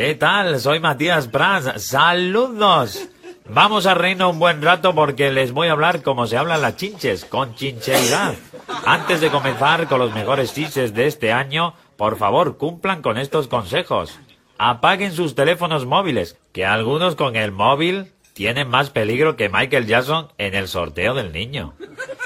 ¿Qué tal? Soy Matías Prats. ¡Saludos! Vamos a reino un buen rato porque les voy a hablar como se hablan las chinches, con chincheridad. Antes de comenzar con los mejores chistes de este año, por favor, cumplan con estos consejos. Apaguen sus teléfonos móviles, que algunos con el móvil tienen más peligro que Michael Jackson en el sorteo del niño.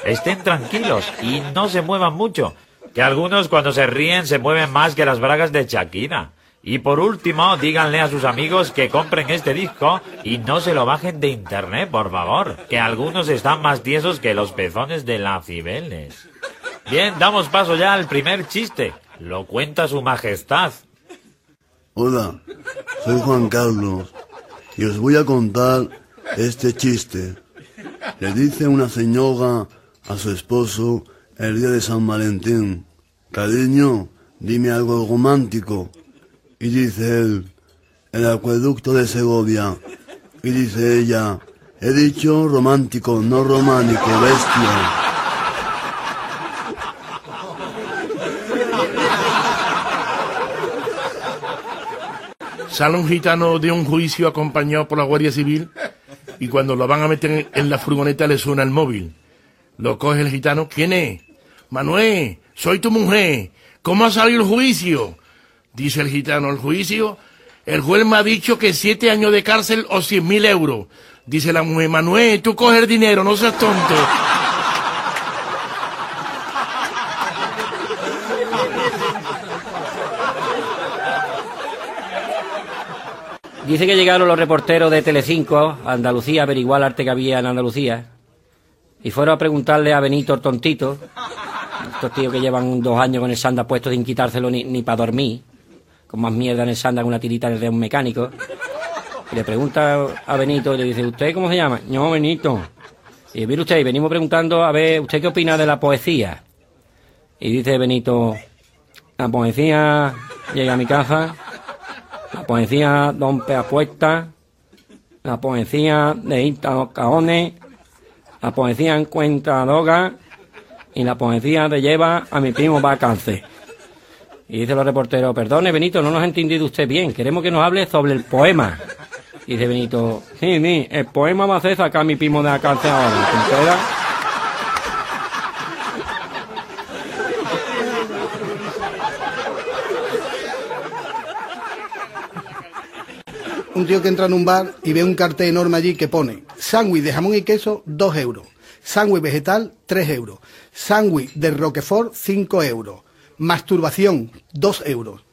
Estén tranquilos y no se muevan mucho, que algunos cuando se ríen se mueven más que las bragas de Shakira. Y por último, díganle a sus amigos que compren este disco y no se lo bajen de internet, por favor, que algunos están más tiesos que los pezones de la Cibeles. Bien, damos paso ya al primer chiste. Lo cuenta su majestad. Hola, soy Juan Carlos y os voy a contar este chiste. Le dice una señora a su esposo el día de San Valentín, cariño, dime algo romántico. Y dice él, el acueducto de Segovia. Y dice ella, he dicho romántico, no románico, bestia. Sale un gitano de un juicio acompañado por la Guardia Civil y cuando lo van a meter en la furgoneta le suena el móvil. Lo coge el gitano. ¿Quién es? Manuel, soy tu mujer. ¿Cómo ha salido el juicio? Dice el gitano, el juicio. El juez me ha dicho que siete años de cárcel o cien mil euros. Dice la mujer, Manuel, tú coges el dinero, no seas tonto. Dice que llegaron los reporteros de Telecinco a Andalucía a averiguar el arte que había en Andalucía. Y fueron a preguntarle a Benito tontito, estos tíos que llevan dos años con el sanda puesto sin quitárselo ni, ni para dormir, con más mierda en el sanda que una tirita de un mecánico. Y le pregunta a Benito y le dice, ¿usted cómo se llama? No, Benito. Y mire usted, y venimos preguntando, a ver, ¿usted qué opina de la poesía? Y dice Benito, la poesía llega a mi casa la poesía Don Peapuesta, la poesía de Ita Caones, la poesía Encuentra Droga y la poesía de Lleva a mi primo Bacance. Y dice los reporteros, perdone Benito, no nos ha entendido usted bien, queremos que nos hable sobre el poema. Y dice Benito, sí, sí, el poema va a hacer sacar mi primo de la ahora. Un tío que entra en un bar y ve un cartel enorme allí que pone sándwich de jamón y queso, 2 euros. Sándwich vegetal, 3 euros. Sándwich de Roquefort, 5 euros. Masturbación, 2 euros.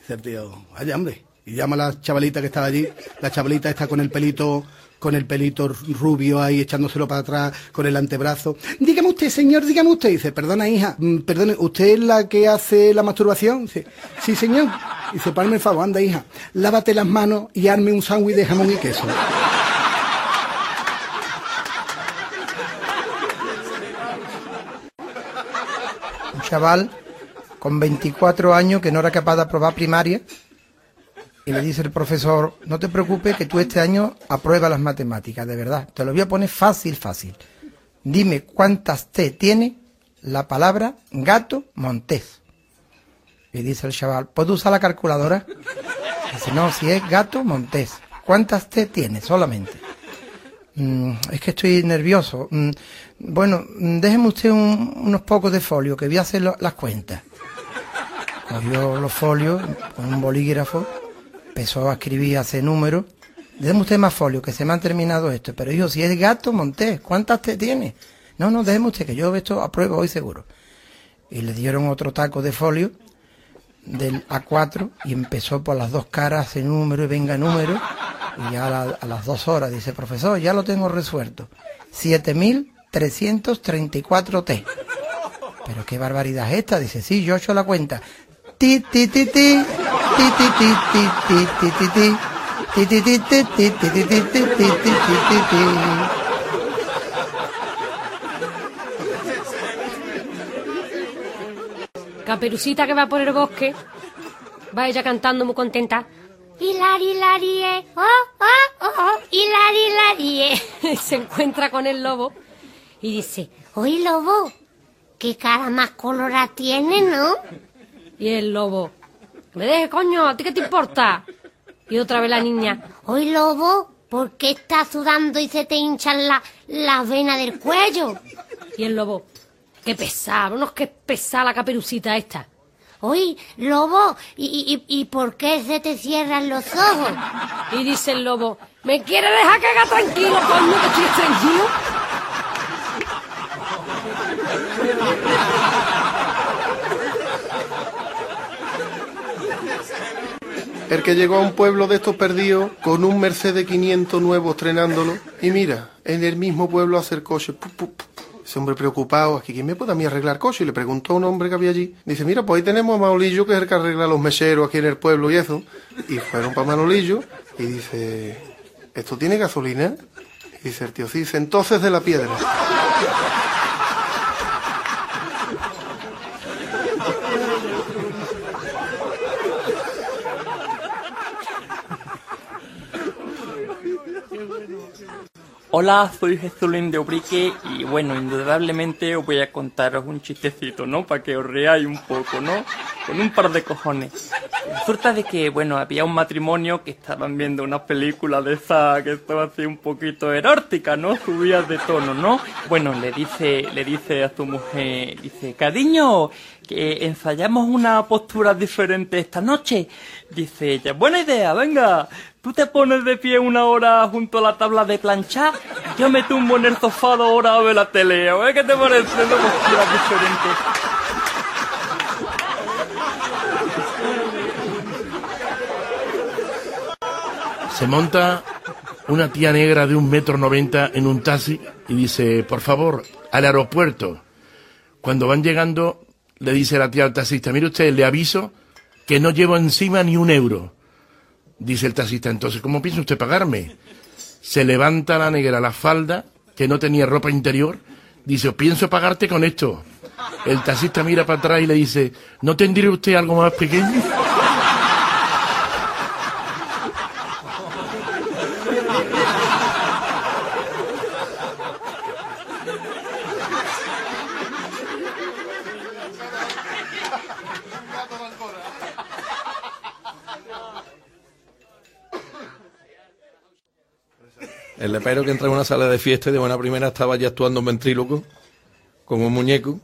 Dice el tío, vaya hombre. Y llama a la chavalita que estaba allí. La chavalita está con el pelito con el pelito rubio ahí echándoselo para atrás con el antebrazo. Dígame usted, señor, dígame usted. Dice, perdona, hija, mm, perdone, ¿usted es la que hace la masturbación? Dice, sí, señor. Dice, párame el favor, anda, hija, lávate las manos y arme un sándwich de jamón y queso. Chaval con 24 años que no era capaz de aprobar primaria y le dice el profesor, no te preocupes que tú este año apruebas las matemáticas, de verdad. Te lo voy a poner fácil, fácil. Dime cuántas T tiene la palabra gato montés. Y dice el chaval, ¿puedo usar la calculadora? Dice, no, si es gato montés. ¿Cuántas T tiene solamente? Mm, es que estoy nervioso. Mm, bueno, mm, déjeme usted unos pocos de folio, que voy a hacer las cuentas. Cogió los folios con un bolígrafo empezó a escribir, hace números. Déjeme usted más folio, que se me han terminado esto. Pero hijo, si es gato, monté. ¿Cuántas te tiene? No, no, déjeme usted, que yo esto apruebo hoy seguro. Y le dieron otro taco de folio del A4 y empezó por las dos caras, hace número y venga número. Y ya a, a las dos horas dice, profesor, ya lo tengo resuelto. 7.334T. Pero qué barbaridad es esta. Dice, sí, yo he hecho la cuenta. Ti, ti. Caperucita que va por el bosque, va ella cantando muy contenta. Hilari, hilarie, oh, oh, oh, hilari, hilarie. Se encuentra con el lobo y dice, oye lobo, qué cara más colorada tiene, ¿no? Y el lobo, me deje, coño, ¿a ti qué te importa? Y otra vez la niña, Hoy, lobo, ¿por qué estás sudando y se te hinchan la- las venas del cuello? y el lobo, qué pesado, no que pesada la caperucita esta. Hoy, lobo, ¿y, y, y por qué se te cierran los ojos? Y dice el lobo, ¿me quiere dejar cagar tranquilo, coño, que estoy tranquilo? El que llegó a un pueblo de estos perdidos con un Mercedes 500 nuevo estrenándolo y mira, en el mismo pueblo hacer coche. Ese hombre preocupado, aquí quién me puede a mí arreglar coche y le preguntó a un hombre que había allí. Dice, mira, pues ahí tenemos a Manolillo que es el que arregla los meseros aquí en el pueblo y eso. Y fueron para Manolillo y dice, ¿esto tiene gasolina? Y dice el tío, sí, dice, entonces de la piedra. Hola, soy Jesulín de Ubrique y bueno, indudablemente os voy a contaros un chistecito, ¿no? Para que os reáis un poco, ¿no? Con un par de cojones. Resulta de que, bueno, había un matrimonio que estaban viendo una película de esa que estaba así un poquito erótica, ¿no? Subías de tono, ¿no? Bueno, le dice, le dice a su mujer, dice, cariño, que ensayamos una postura diferente esta noche. Dice ella, buena idea, venga. Tú te pones de pie una hora junto a la tabla de planchar, yo me tumbo en el sofá dos horas a ver la tele. A qué te parece diferente. Se monta una tía negra de un metro noventa en un taxi y dice, por favor, al aeropuerto. Cuando van llegando, le dice la tía al taxista, mire usted, le aviso que no llevo encima ni un euro. Dice el taxista, entonces, ¿cómo piensa usted pagarme? Se levanta la negra la falda, que no tenía ropa interior, dice, pienso pagarte con esto. El taxista mira para atrás y le dice, ¿no tendría usted algo más pequeño? El lepero que entra en una sala de fiesta y de buena primera estaba ya actuando un ventríloco con un muñeco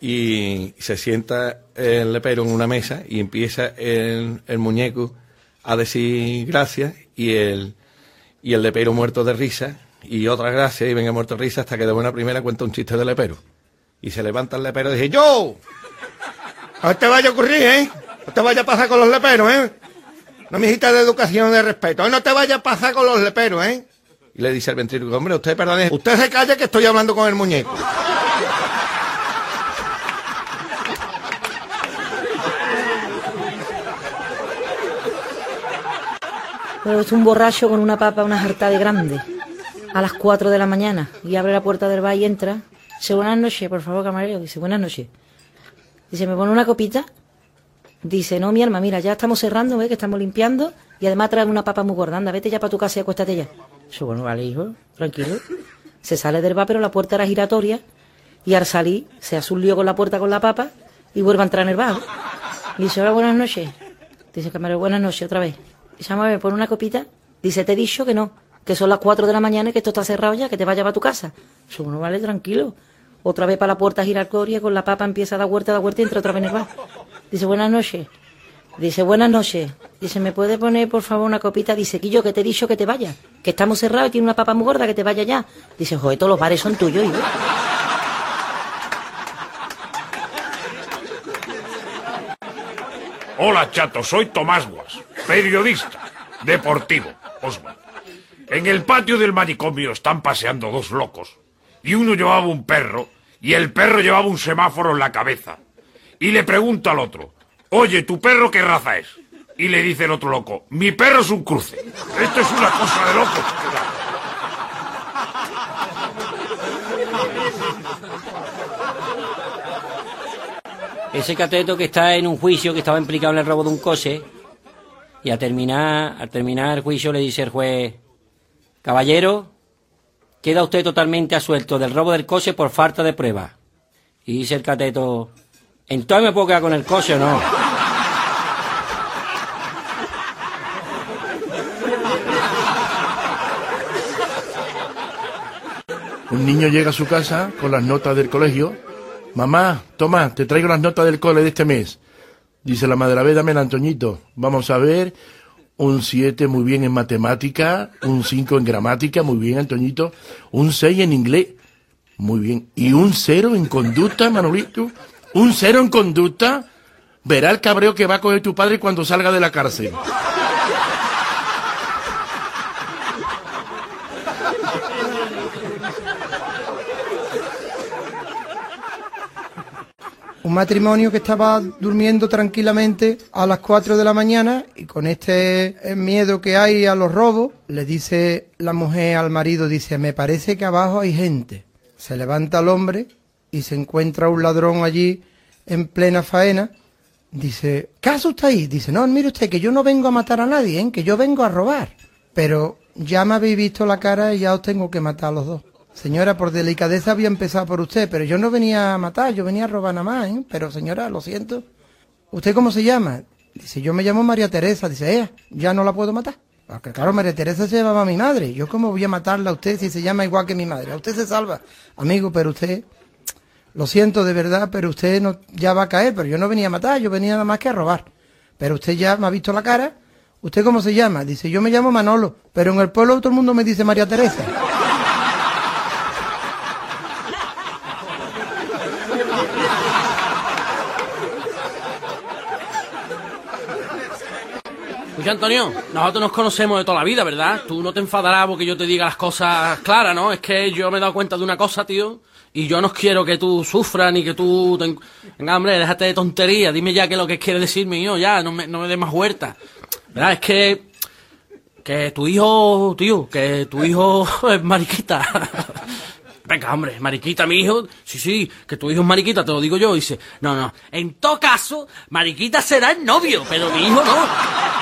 y se sienta el lepero en una mesa y empieza el, muñeco a decir gracias y el, y el lepero muerto de risa y otras gracias y venga muerto de risa hasta que de buena primera cuenta un chiste de lepero. Y se levanta el lepero y dice, ¡Yo! No te vaya a ocurrir, ¿eh? No te vaya a pasar con los leperos, ¿eh? No me de educación de respeto. No te vaya a pasar con los leperos, ¿eh? Y le dice al ventríloco, hombre, usted perdone, Usted se calle que estoy hablando con el muñeco. Pero es un borracho con una papa, una jarta de grande, a las 4 de la mañana, y abre la puerta del bar y entra. Dice, buenas noches, por favor, camarero. Dice, buenas noches. Dice, ¿me pone una copita? Dice, no, mi alma, mira, ya estamos cerrando, ¿ves? Que estamos limpiando, y además trae una papa muy gorda. Anda, vete ya para tu casa y acuéstate ya. Dice, bueno, vale, hijo, tranquilo. Se sale del bar, pero la puerta era giratoria, y al salir se hace un lío con la puerta con la papa, y vuelve a entrar en el bar. Y dice, hola, buenas noches. Dice, camarero, buenas noches, otra vez. Dice, vamos a ver, pon una copita. Dice, te he dicho que no, que son las 4 de la mañana y que esto está cerrado ya, que te vayas para tu casa. Dice, bueno, vale, tranquilo. Otra vez para la puerta giratoria, con la papa empieza a dar vuelta, a dar vuelta y entra otra vez en el bar. Dice, buenas noches. Dice, buenas noches. Dice, ¿me puede poner, por favor, una copita? Dice, Quillo, que te he dicho que te vayas. Que estamos cerrados y tiene una papa muy gorda, que te vaya ya. Dice, joder, todos los bares son tuyos. Hola, chato, soy Tomás Guas, periodista, deportivo, Osman. En el patio del manicomio están paseando dos locos, y uno llevaba un perro, y el perro llevaba un semáforo en la cabeza. Y le pregunta al otro, oye, ¿tu perro qué raza es? Y le dice el otro loco, mi perro es un cruce. Esto es una cosa de locos. Ese cateto que está en un juicio que estaba implicado en el robo de un coche y al terminar, al terminar el juicio le dice el juez, caballero, queda usted totalmente asuelto del robo del coche por falta de prueba. Y dice el cateto, entonces me puedo quedar con el coche o no. Un niño llega a su casa con las notas del colegio. Mamá, toma, te traigo las notas del cole de este mes. Dice la madre, a ver, dame el Antoñito. Vamos a ver. Un 7 muy bien en matemática, un 5 en gramática, muy bien, Antoñito. Un 6 en inglés, muy bien. Y un 0 en conducta, Manolito. Un 0 en conducta. Verá el cabreo que va a coger tu padre cuando salga de la cárcel. Un matrimonio que estaba durmiendo tranquilamente a las 4 de la mañana y con este miedo que hay a los robos, le dice la mujer al marido, dice, me parece que abajo hay gente. Se levanta el hombre y se encuentra un ladrón allí en plena faena. Dice, ¿qué hace usted ahí? Dice, no, mire usted que yo no vengo a matar a nadie, ¿eh? que yo vengo a robar. Pero ya me habéis visto la cara y ya os tengo que matar a los dos. Señora, por delicadeza había empezado por usted, pero yo no venía a matar, yo venía a robar nada más, ¿eh? Pero señora, lo siento. ¿Usted cómo se llama? Dice, yo me llamo María Teresa. Dice, ella, ya no la puedo matar. Porque claro, María Teresa se llamaba a mi madre. Yo cómo voy a matarla a usted si se llama igual que mi madre. A usted se salva. Amigo, pero usted, lo siento de verdad, pero usted no, ya va a caer. Pero yo no venía a matar, yo venía nada más que a robar. Pero usted ya me ha visto la cara. ¿Usted cómo se llama? Dice, yo me llamo Manolo, pero en el pueblo todo el mundo me dice María Teresa. Escucha, Antonio, nosotros nos conocemos de toda la vida, ¿verdad? Tú no te enfadarás porque yo te diga las cosas claras, ¿no? Es que yo me he dado cuenta de una cosa, tío, y yo no quiero que tú sufras ni que tú... Te... Venga, hombre, déjate de tonterías, dime ya qué es lo que quieres decirme yo, ya, no me, no me des más huerta. ¿Verdad? Es que... Que tu hijo, tío, que tu hijo es mariquita. Venga, hombre, mariquita, mi hijo. Sí, sí, que tu hijo es mariquita, te lo digo yo. dice, no, no. En todo caso, mariquita será el novio, pero mi hijo no.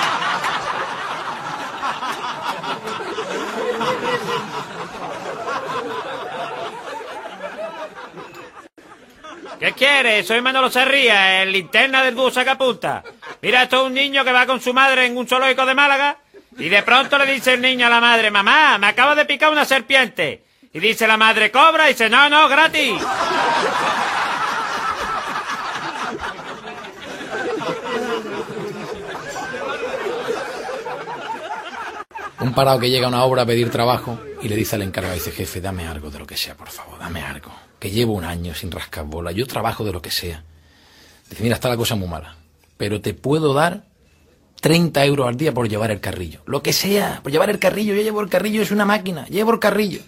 ¿Qué quieres? Soy Manolo Serría, el linterna del bus sacapunta. Mira, esto es un niño que va con su madre en un zoológico de Málaga y de pronto le dice el niño a la madre, mamá, me acaba de picar una serpiente. Y dice la madre, cobra, y dice, no, no, gratis. Un parado que llega a una obra a pedir trabajo y le dice al encargado, dice, jefe, dame algo de lo que sea, por favor, dame algo. Que llevo un año sin rascar bola, yo trabajo de lo que sea. Dice, mira, está la cosa muy mala, pero te puedo dar 30 euros al día por llevar el carrillo. Lo que sea, por llevar el carrillo, yo llevo el carrillo, es una máquina, llevo el carrillo.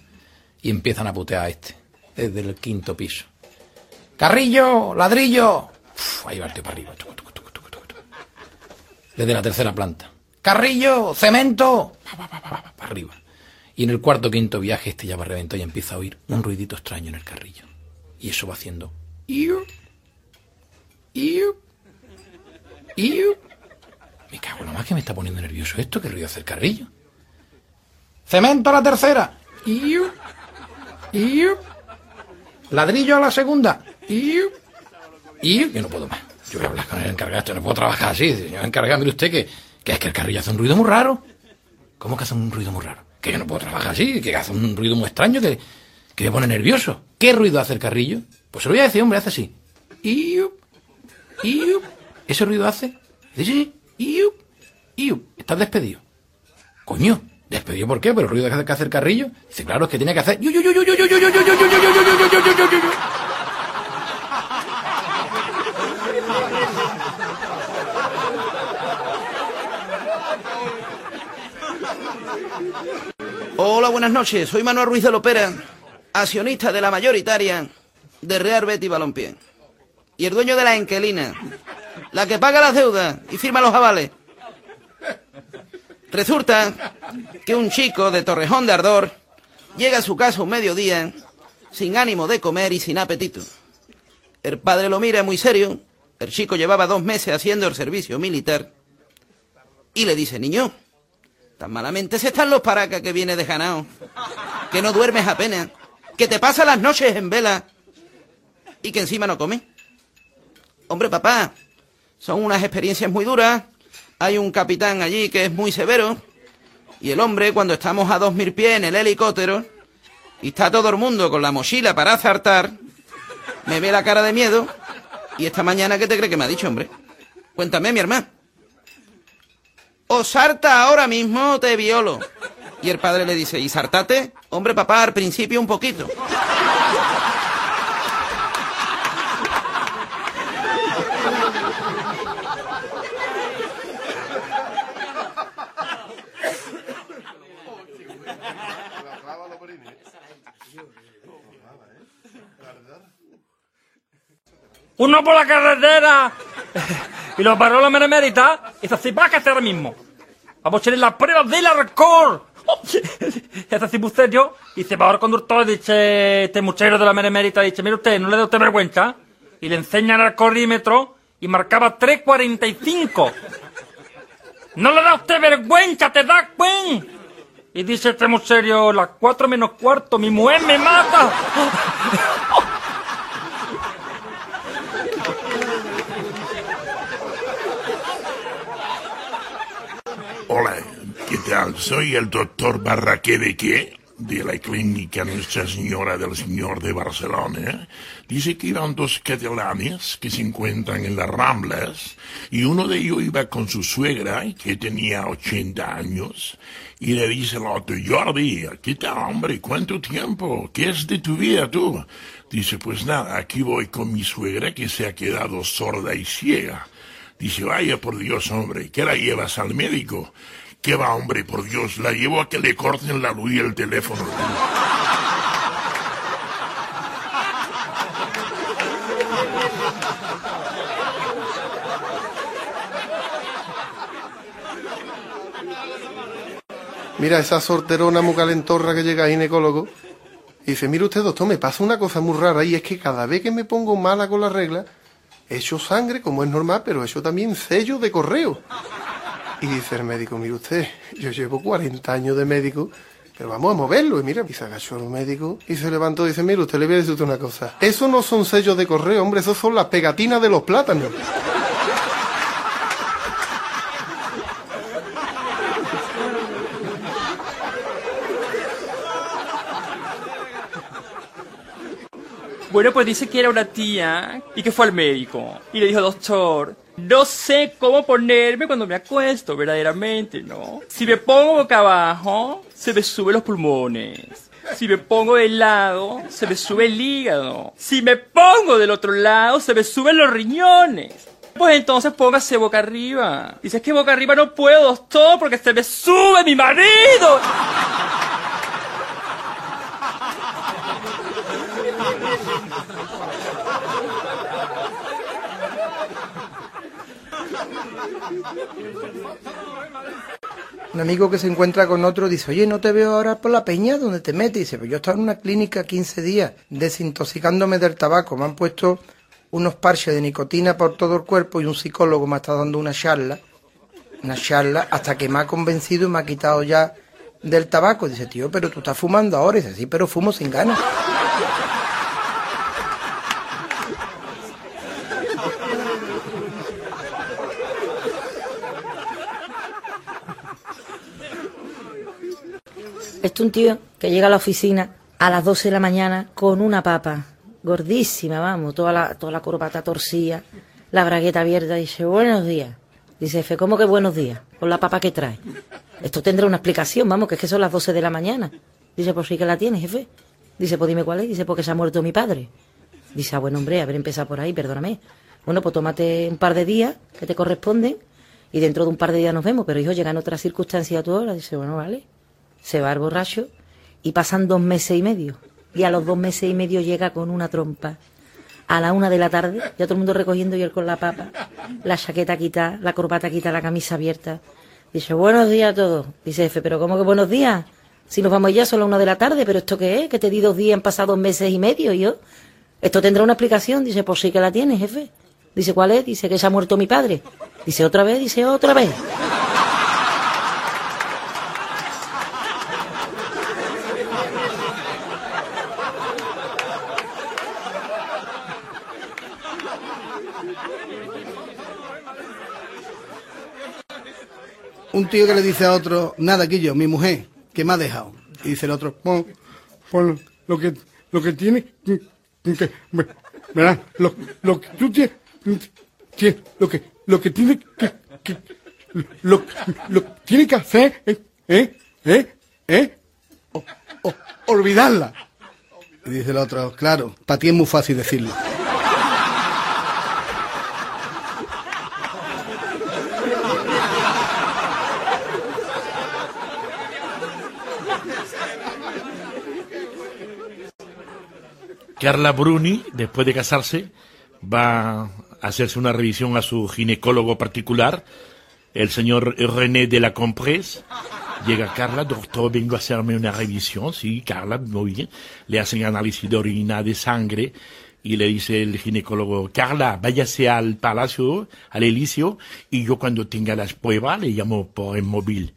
Y empiezan a putear a este, desde el quinto piso. ¡Carrillo! ¡Ladrillo! Uf, ahí va el tío para arriba. Desde la tercera planta. ¡Carrillo! ¡Cemento! Pa, pa, pa, pa, pa, para arriba. Y en el cuarto quinto viaje este ya va reventado y empieza a oír un ruidito extraño en el carrillo. Y eso va haciendo. Iu, iu, iu. Me cago en la más que me está poniendo nervioso esto. ¿Qué ruido hace el carrillo? ¡Cemento a la tercera! Ladrillo a la segunda. Yo no puedo más. Yo voy a hablar con el encargado. Esto no puedo trabajar así. Señor encargado, mire usted que, que es que el carrillo hace un ruido muy raro. ¿Cómo que hace un ruido muy raro? Que yo no puedo trabajar así, que hace un ruido muy extraño, que, que me pone nervioso. ¿Qué ruido hace el carrillo? Pues se lo voy a decir, hombre, hace así. Iu, iu. ¿Ese ruido hace? Dice, sí, iu, iu. Estás despedido. Coño, ¿despedido por qué? ¿Pero el ruido que hace el carrillo? Dice, claro, es que tiene que hacer... buenas noches. Soy Manuel Ruiz de Lopera, accionista de la mayoritaria de Real Betis Balompié. Y el dueño de la Enquelina, la que paga las deudas y firma los avales. Resulta que un chico de Torrejón de Ardor llega a su casa un mediodía sin ánimo de comer y sin apetito. El padre lo mira muy serio. El chico llevaba dos meses haciendo el servicio militar. Y le dice, niño, Tan malamente se están los paracas que viene de que no duermes apenas, que te pasas las noches en vela y que encima no comes. Hombre, papá, son unas experiencias muy duras. Hay un capitán allí que es muy severo. Y el hombre, cuando estamos a dos mil pies en el helicóptero, Y está todo el mundo con la mochila para acertar. Me ve la cara de miedo. Y esta mañana, ¿qué te cree que me ha dicho, hombre? Cuéntame, mi hermano. O sarta ahora mismo te violo. Y el padre le dice, ¿y sartate? Hombre, papá, al principio un poquito. Uno por la carretera y lo paró la meremérita y dice así, bájate ahora mismo. Vamos a echarle las pruebas del alcohol. Y hace así y se va al conductor dice, este muchacho de la meremérita, dice, mire usted, no le da usted vergüenza. Y le enseñan el alcoholímetro y marcaba 3.45. No le da usted vergüenza, te da cuen. Y dice este serio, las 4 menos cuarto, mi mujer me mata. Hola, ¿qué Soy el doctor Barraqué de qué? De la clínica Nuestra Señora del Señor de Barcelona. Dice que iban dos catalanes que se encuentran en las Ramblas y uno de ellos iba con su suegra que tenía 80 años y le dice al otro, Jordi, ¿qué tal hombre? ¿Cuánto tiempo? ¿Qué es de tu vida tú? Dice, pues nada, aquí voy con mi suegra que se ha quedado sorda y ciega. Dice, vaya por Dios, hombre, ¿qué la llevas al médico? ¿Qué va, hombre, por Dios? La llevo a que le corten la luz y el teléfono. Mira esa sorterona muy calentorra que llega a ginecólogo. Y dice, mire usted, doctor, me pasa una cosa muy rara y es que cada vez que me pongo mala con la regla, echo sangre, como es normal, pero echo también sello de correo. Y dice el médico, mire usted, yo llevo 40 años de médico, pero vamos a moverlo. Y mira, y se agachó el médico y se levantó y dice, mire usted, le voy a decir una cosa. Eso no son sellos de correo, hombre, esos son las pegatinas de los plátanos. Bueno, pues dice que era una tía y que fue al médico. Y le dijo, doctor, no sé cómo ponerme cuando me acuesto, verdaderamente, ¿no? Si me pongo boca abajo, se me suben los pulmones. Si me pongo de lado, se me sube el hígado. Si me pongo del otro lado, se me suben los riñones. Pues entonces póngase boca arriba. Dice que boca arriba no puedo, doctor, porque se me sube mi marido. Un amigo que se encuentra con otro dice, oye, no te veo ahora por la peña donde te metes. dice, pues yo estaba en una clínica 15 días desintoxicándome del tabaco. Me han puesto unos parches de nicotina por todo el cuerpo y un psicólogo me ha estado dando una charla, una charla, hasta que me ha convencido y me ha quitado ya del tabaco. Dice, tío, pero tú estás fumando ahora. dice, sí, pero fumo sin ganas. Esto es un tío que llega a la oficina a las 12 de la mañana con una papa gordísima, vamos, toda la, toda la corbata torcida, la bragueta abierta, dice, buenos días. Dice, jefe, ¿cómo que buenos días? Con la papa que trae. Esto tendrá una explicación, vamos, que es que son las 12 de la mañana. Dice, pues sí que la tiene, jefe. Dice, pues dime cuál es. Dice, porque se ha muerto mi padre. Dice, ah, bueno, hombre, haber empezado por ahí, perdóname. Bueno, pues tómate un par de días que te corresponden y dentro de un par de días nos vemos, pero hijo, llegan otras circunstancias a tu hora. Dice, bueno, vale. Se va al borracho y pasan dos meses y medio. Y a los dos meses y medio llega con una trompa. A la una de la tarde, ya todo el mundo recogiendo y él con la papa, la chaqueta quita, la corbata quita, la camisa abierta. Dice, buenos días a todos. Dice, jefe, pero ¿cómo que buenos días? Si nos vamos ya solo a una de la tarde, pero ¿esto qué es? Que te di dos días, han pasado dos meses y medio, y yo. Esto tendrá una explicación. Dice, pues sí que la tiene, jefe. Dice, ¿cuál es? Dice que se ha muerto mi padre. Dice, otra vez, dice, otra vez. Un tío que le dice a otro, nada, Quillo, mi mujer, que me ha dejado. Y dice el otro, pues, pues, lo que, lo que tiene que, que- verá, lo, lo que tú tienes, tie- lo que, lo que tiene que, que- lo, lo que tiene que hacer, eh, eh, eh, olvidarla. Y dice el otro, claro, para ti es muy fácil decirlo. Carla Bruni, después de casarse, va a hacerse una revisión a su ginecólogo particular, el señor René de la Comprés. Llega Carla, doctor, vengo a hacerme una revisión. Sí, Carla, muy bien. Le hacen análisis de orina, de sangre, y le dice el ginecólogo, Carla, váyase al palacio, al Elíseo, y yo cuando tenga las pruebas le llamo por el móvil.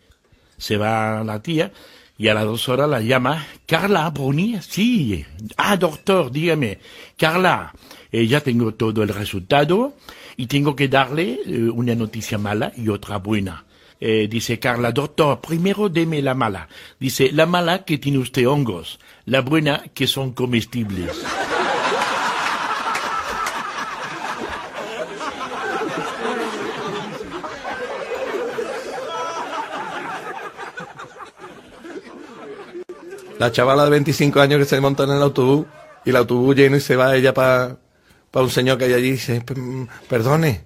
Se va la tía y a las dos horas la llama, Carla Bruni, sí. Ah, doctor, dígame, Carla, eh, ya tengo todo el resultado y tengo que darle eh, una noticia mala y otra buena. Eh, dice Carla, doctor, primero deme la mala. Dice, la mala que tiene usted hongos, la buena que son comestibles. La chavala de 25 años que se monta en el autobús y el autobús lleno y se va ella para un señor que hay allí y dice, "P- mm, perdone,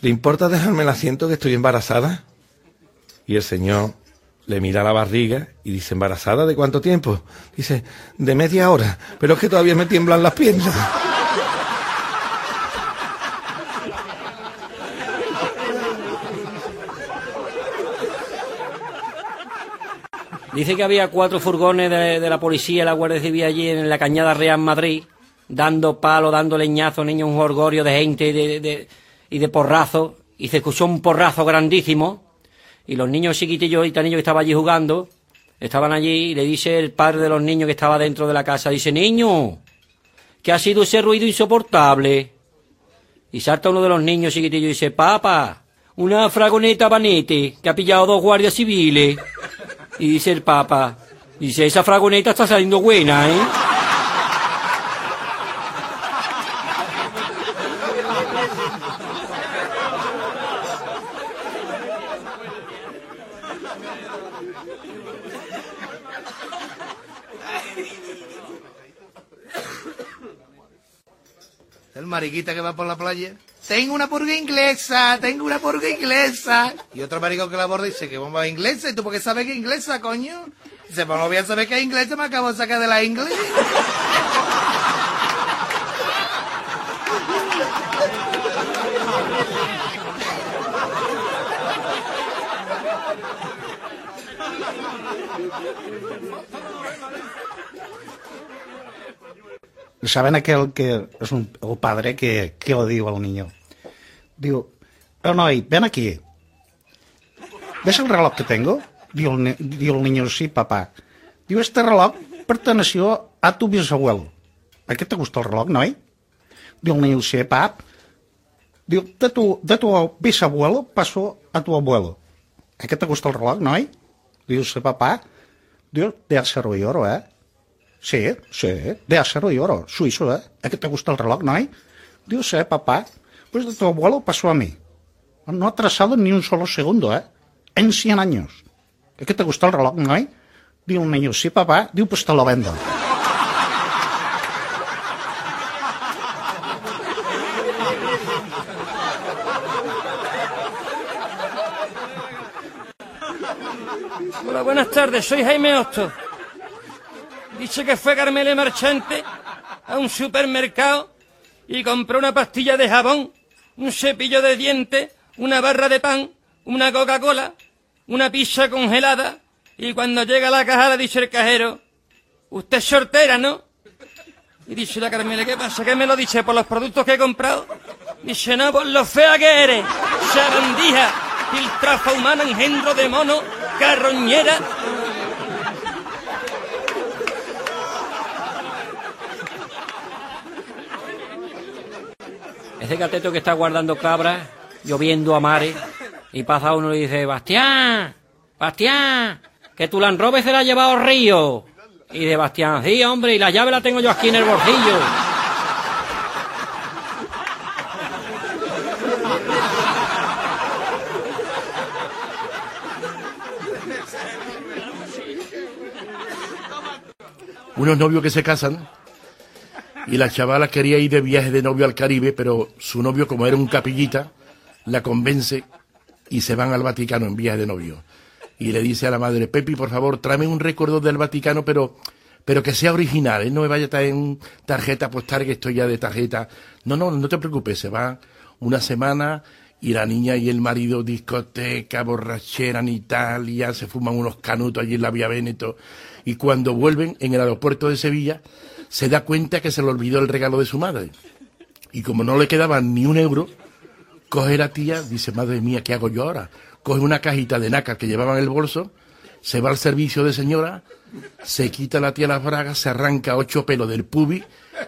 ¿le importa dejarme el asiento que estoy embarazada? Y el señor le mira la barriga y dice, ¿embarazada de cuánto tiempo? Dice, de media hora, pero es que todavía me tiemblan las piernas. Dice que había cuatro furgones de, de la policía la Guardia Civil allí en la Cañada Real Madrid, dando palo, dando leñazo, niños, un orgullo de gente y de, y de porrazo. Y se escuchó un porrazo grandísimo. Y los niños chiquitillos y niños que estaban allí jugando, estaban allí y le dice el padre de los niños que estaba dentro de la casa, dice, niño, ¿qué ha sido ese ruido insoportable? Y salta uno de los niños chiquitillos y dice, papá, una fragoneta banete que ha pillado dos guardias civiles. Y dice el papa, dice, esa fragoneta está saliendo buena, ¿eh? El mariquita que va por la playa. Tengo una purga inglesa, tengo una purga inglesa. Y otro marico que la aborda dice que bomba inglesa. ¿Y tú por qué sabes que es inglesa, coño? Dice, pues no voy a saber que es inglesa, me acabo de sacar de la inglés. ¿Saben aquel que es un, padre que, que le digo al niño? Digo, oh noi, ven aquí. ¿Ves el reloj que tengo? Digo el, digo el niño, sí, papá. Digo, este reloj perteneció a tu bisabuelo. ¿A qué te gusta el reloj, noi? Digo el niño, sí, pap. Digo, de tu, de tu bisabuelo pasó a tu abuelo. ¿A qué te gusta el reloj, noi? Digo, sí, papá. Digo, de acero y oro, ¿eh? Sí, sí, de acero y oro, suizo, ¿eh? ¿A qué te gusta el reloj, no hay? Digo, sí, papá. Pues de tu abuelo pasó a mí. No ha atrasado ni un solo segundo, ¿eh? En 100 años. ¿A qué te gusta el reloj, no? Digo un niño, sí, papá. Digo, pues te lo vendo. Hola, buenas tardes, soy Jaime Hosto. Dice que fue Carmele Marchante a un supermercado y compró una pastilla de jabón, un cepillo de dientes, una barra de pan, una Coca-Cola, una pizza congelada y cuando llega a la caja le dice el cajero, usted es sortera, ¿no? Y dice la Carmele, ¿qué pasa? ¿Qué me lo dice? ¿Por los productos que he comprado? Dice, no, por lo fea que eres, sabandija, filtrafa humana, engendro de mono, carroñera. Ese cateto que está guardando cabras, lloviendo a mares, y pasa uno y dice, Bastián, Bastián, que tu Land Rover se la ha llevado río. Y de Bastián, sí, hombre, y la llave la tengo yo aquí en el bolsillo. unos novios que se casan y la chavala quería ir de viaje de novio al Caribe, pero su novio, como era un capillita, la convence y se van al Vaticano en viaje de novio. Y le dice a la madre, Pepi, por favor, tráeme un recuerdo del Vaticano, pero, pero que sea original, ¿eh? no me vaya a traer en tarjeta postal, que estoy ya de tarjeta. No, no, no te preocupes, se va una semana y la niña y el marido discoteca, borrachera en Italia, se fuman unos canutos allí en la Vía Véneto y cuando vuelven en el aeropuerto de Sevilla se da cuenta que se le olvidó el regalo de su madre. Y como no le quedaba ni un euro, coge la tía, dice, madre mía, ¿qué hago yo ahora? Coge una cajita de nácar que llevaba en el bolso, se va al servicio de señora, se quita la tía las bragas, se arranca ocho pelos del pubi,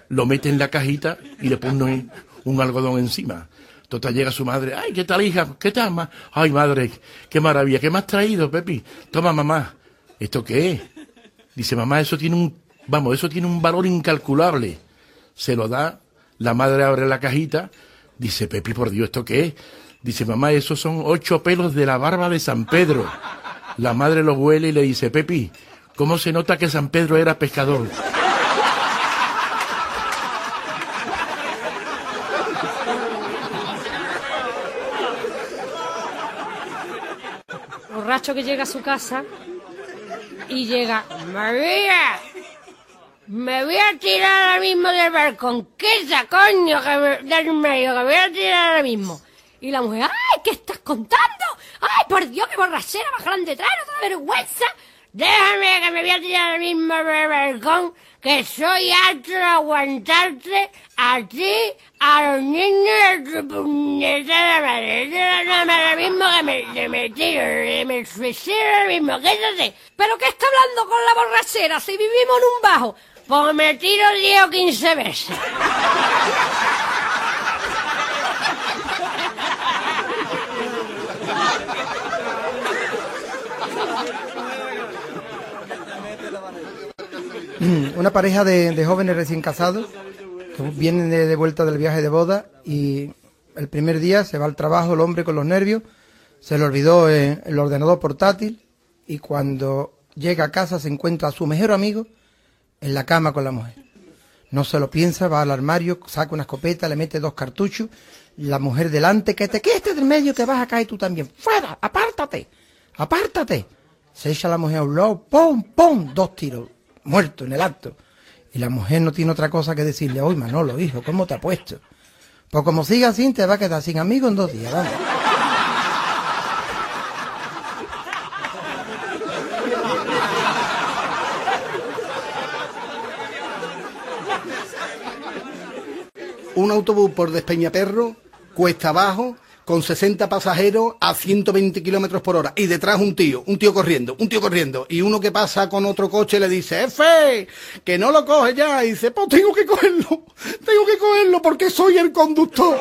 lo mete en la cajita y le pone un algodón encima. Total llega su madre, ay, ¿qué tal hija? ¿Qué tal? ma? Ay, madre, qué maravilla, ¿qué me has traído, Pepi? Toma, mamá. ¿Esto qué es? Dice, mamá, eso tiene un, vamos, eso tiene un valor incalculable. Se lo da, la madre abre la cajita, dice, Pepi, por Dios, ¿esto qué es? Dice, mamá, esos son ocho pelos de la barba de San Pedro. La madre lo huele y le dice, Pepi, ¿cómo se nota que San Pedro era pescador? Borracho que llega a su casa y llega, María, me voy a tirar ahora mismo del balcón. ¿Qué esa coño que me, del medio, que me voy a tirar ahora mismo? Y la mujer, ¡ay, qué estás contando! ¡Ay, por Dios, qué borrachera más grande trae, no te vergüenza! Déjame que me voy a tirar ahora mismo del balcón, que soy harto de aguantarte a ti, a los niños a tu puñetera madre. Déjame ahora mismo que me, que me tiro, que me suicido ahora mismo, quédate. ¿Pero qué está hablando con la borrachera si vivimos en un bajo? Pues me tiro 10 o 15 veces. Una pareja de, jóvenes recién casados que vienen de, de vuelta del viaje de boda y el primer día se va al trabajo el hombre con los nervios, se le olvidó eh, el ordenador portátil y cuando llega a casa se encuentra a su mejor amigo en la cama con la mujer. No se lo piensa, va al armario, saca una escopeta, le mete dos cartuchos, la mujer delante, que te quedes del medio que vas a caer tú también. ¡Fuera! ¡Apártate! ¡Apártate! Se echa la mujer a un lado, ¡pum! ¡pum! Dos tiros, muerto en el acto. Y la mujer no tiene otra cosa que decirle, oye Manolo, hijo, ¿cómo te ha puesto? Pues como siga así, te va a quedar sin amigos en dos días. Un autobús por Despeñaperro, cuesta abajo, con 60 pasajeros a 120 kilómetros por hora. Y detrás un tío, un tío corriendo, un tío corriendo. Y uno que pasa con otro coche le dice, ¡Efe! Que no lo coge ya. Y dice, pues tengo que cogerlo, tengo que cogerlo porque soy el conductor.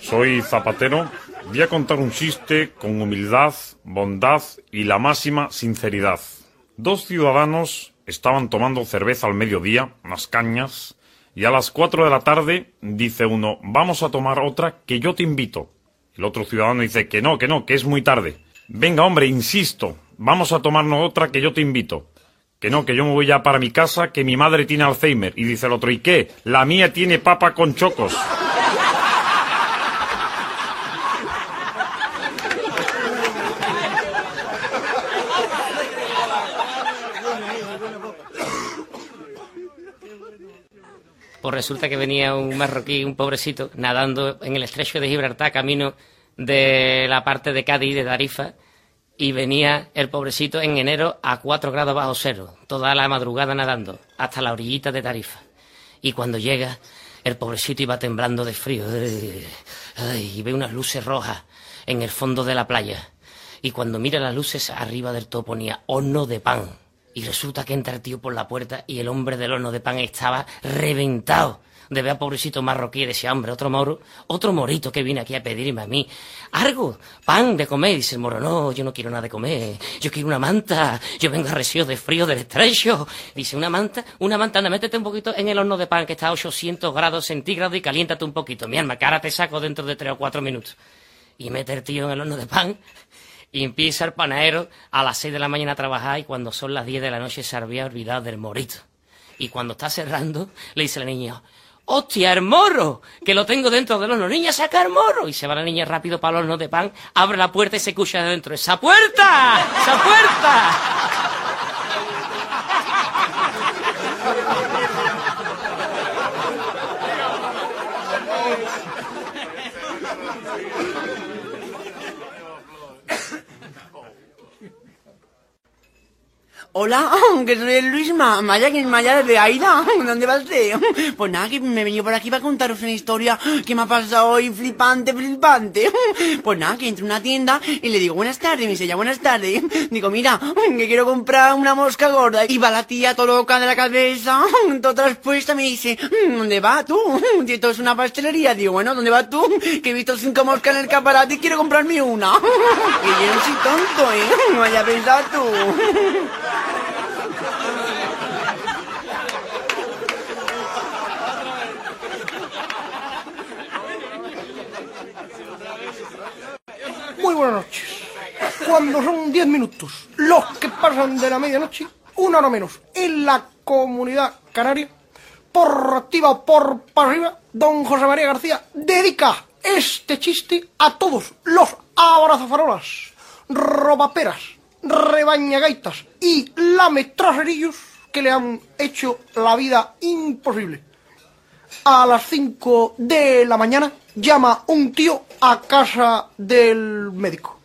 Soy Zapatero. Voy a contar un chiste con humildad, bondad y la máxima sinceridad. Dos ciudadanos estaban tomando cerveza al mediodía, unas cañas, y a las cuatro de la tarde dice uno, vamos a tomar otra que yo te invito. El otro ciudadano dice que no, que no, que es muy tarde. Venga, hombre, insisto, vamos a tomarnos otra que yo te invito. Que no, que yo me voy ya para mi casa, que mi madre tiene Alzheimer. Y dice el otro, ¿y qué? La mía tiene papa con chocos. Pues resulta que venía un marroquí, un pobrecito, nadando en el estrecho de Gibraltar, camino de la parte de Cádiz, de Tarifa, y venía el pobrecito en enero a 4 grados bajo cero, toda la madrugada nadando, hasta la orillita de Tarifa. Y cuando llega, el pobrecito iba temblando de frío, Ay, y ve unas luces rojas en el fondo de la playa. Y cuando mira las luces, arriba del todo ponía horno de pan. Y resulta que entra el tío por la puerta y el hombre del horno de pan estaba reventado de ver a pobrecito marroquí y decía, hombre, otro moro, otro morito que viene aquí a pedirme a mí algo, pan de comer. Y dice el moro, no, yo no quiero nada de comer, yo quiero una manta, yo vengo a recibo de frío del estrecho. Dice, una manta, una manta, anda, métete un poquito en el horno de pan que está a 800 grados centígrados y caliéntate un poquito. Mi alma, que ahora te saco dentro de tres o cuatro minutos. Y mete el tío en el horno de pan y empieza el panadero a las seis de la mañana a trabajar y cuando son las 10 de la noche se había olvidado del morito. Y cuando está cerrando, le dice la niña, ¡Hostia, el morro! Que lo tengo dentro del horno. Niña, saca el morro. Y se va la niña rápido para el horno de pan, abre la puerta y se escucha de dentro. ¡Esa puerta! ¡Esa puerta! Hola, que soy el Luisma, Maya, que es Maya de Aida. ¿Dónde va usted? Pues nada, que me he venido por aquí para contaros una historia que me ha pasado hoy flipante, flipante. Pues nada, que entro en una tienda y le digo buenas tardes, me dice ya buenas tardes. Digo, mira, que quiero comprar una mosca gorda. Y va la tía todo loca de la cabeza, toda traspuesta, me dice, ¿dónde vas tú? Si esto es una pastelería. Digo, bueno, ¿dónde vas tú? Que he visto cinco moscas en el caparate y quiero comprarme una. Que yo no soy tonto, ¿eh? No vaya a pensar tú. Muy buenas noches. Cuando son 10 minutos los que pasan de la medianoche, una hora menos, en la comunidad canaria, por activa o por pasiva, don José María García dedica este chiste a todos los abrazafarolas, robaperas, rebañagaitas y lametraserillos que le han hecho la vida imposible. A las 5 de la mañana llama un tío a casa del médico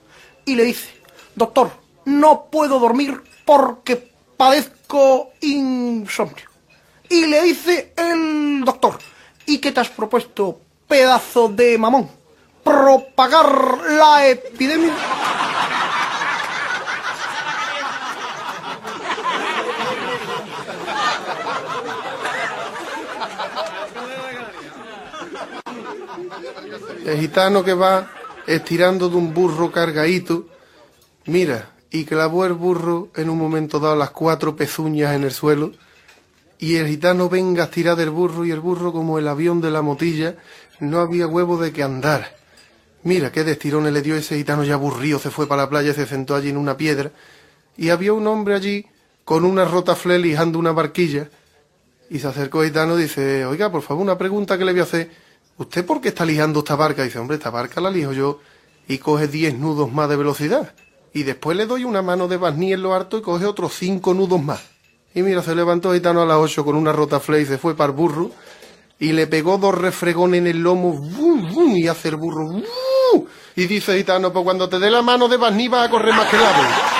y le dice, doctor, no puedo dormir porque padezco insomnio. Y le dice el doctor, ¿y qué te has propuesto, pedazo de mamón? ¿Propagar la epidemia? El gitano que va estirando de un burro cargadito, mira, y clavó el burro en un momento dado las cuatro pezuñas en el suelo, y el gitano venga a tirar del burro y el burro como el avión de la motilla, no había huevo de que andar. Mira qué destirones le dio ese gitano ya aburrido, se fue para la playa, se sentó allí en una piedra, y había un hombre allí con una rotafle lijando una barquilla, y se acercó el gitano y dice, oiga, por favor, una pregunta que le voy a hacer. ¿Usted por qué está lijando esta barca? Dice, hombre, esta barca la lijo yo y coge 10 nudos más de velocidad. Y después le doy una mano de barniz en lo harto y coge otros 5 nudos más. Y mira, se levantó gitano a las 8 con una rotafle y se fue para el burro y le pegó dos refregones en el lomo ¡bum, y hace el burro ¡bum! y dice gitano, pues cuando te dé la mano de barniz vas a correr más que el ave.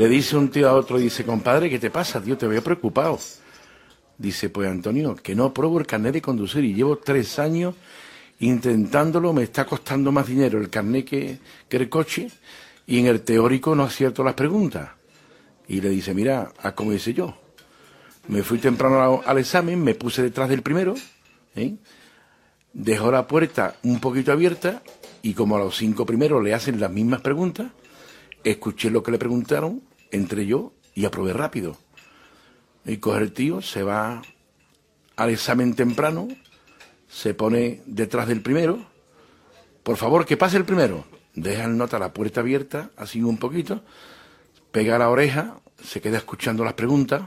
Le dice un tío a otro, dice, compadre, ¿qué te pasa, tío? Te veo preocupado. Dice, pues Antonio, que no apruebo el carnet de conducir y llevo tres años intentándolo, me está costando más dinero el carnet que, que el coche y en el teórico no acierto las preguntas. Y le dice, mira, a como dice yo, me fui temprano al, al examen, me puse detrás del primero, ¿eh? dejó la puerta un poquito abierta y como a los cinco primeros le hacen las mismas preguntas, escuché lo que le preguntaron, entre yo y aprobé rápido. Y coge el tío, se va al examen temprano, se pone detrás del primero. Por favor, que pase el primero. Deja el nota la puerta abierta, así un poquito, pega la oreja, se queda escuchando las preguntas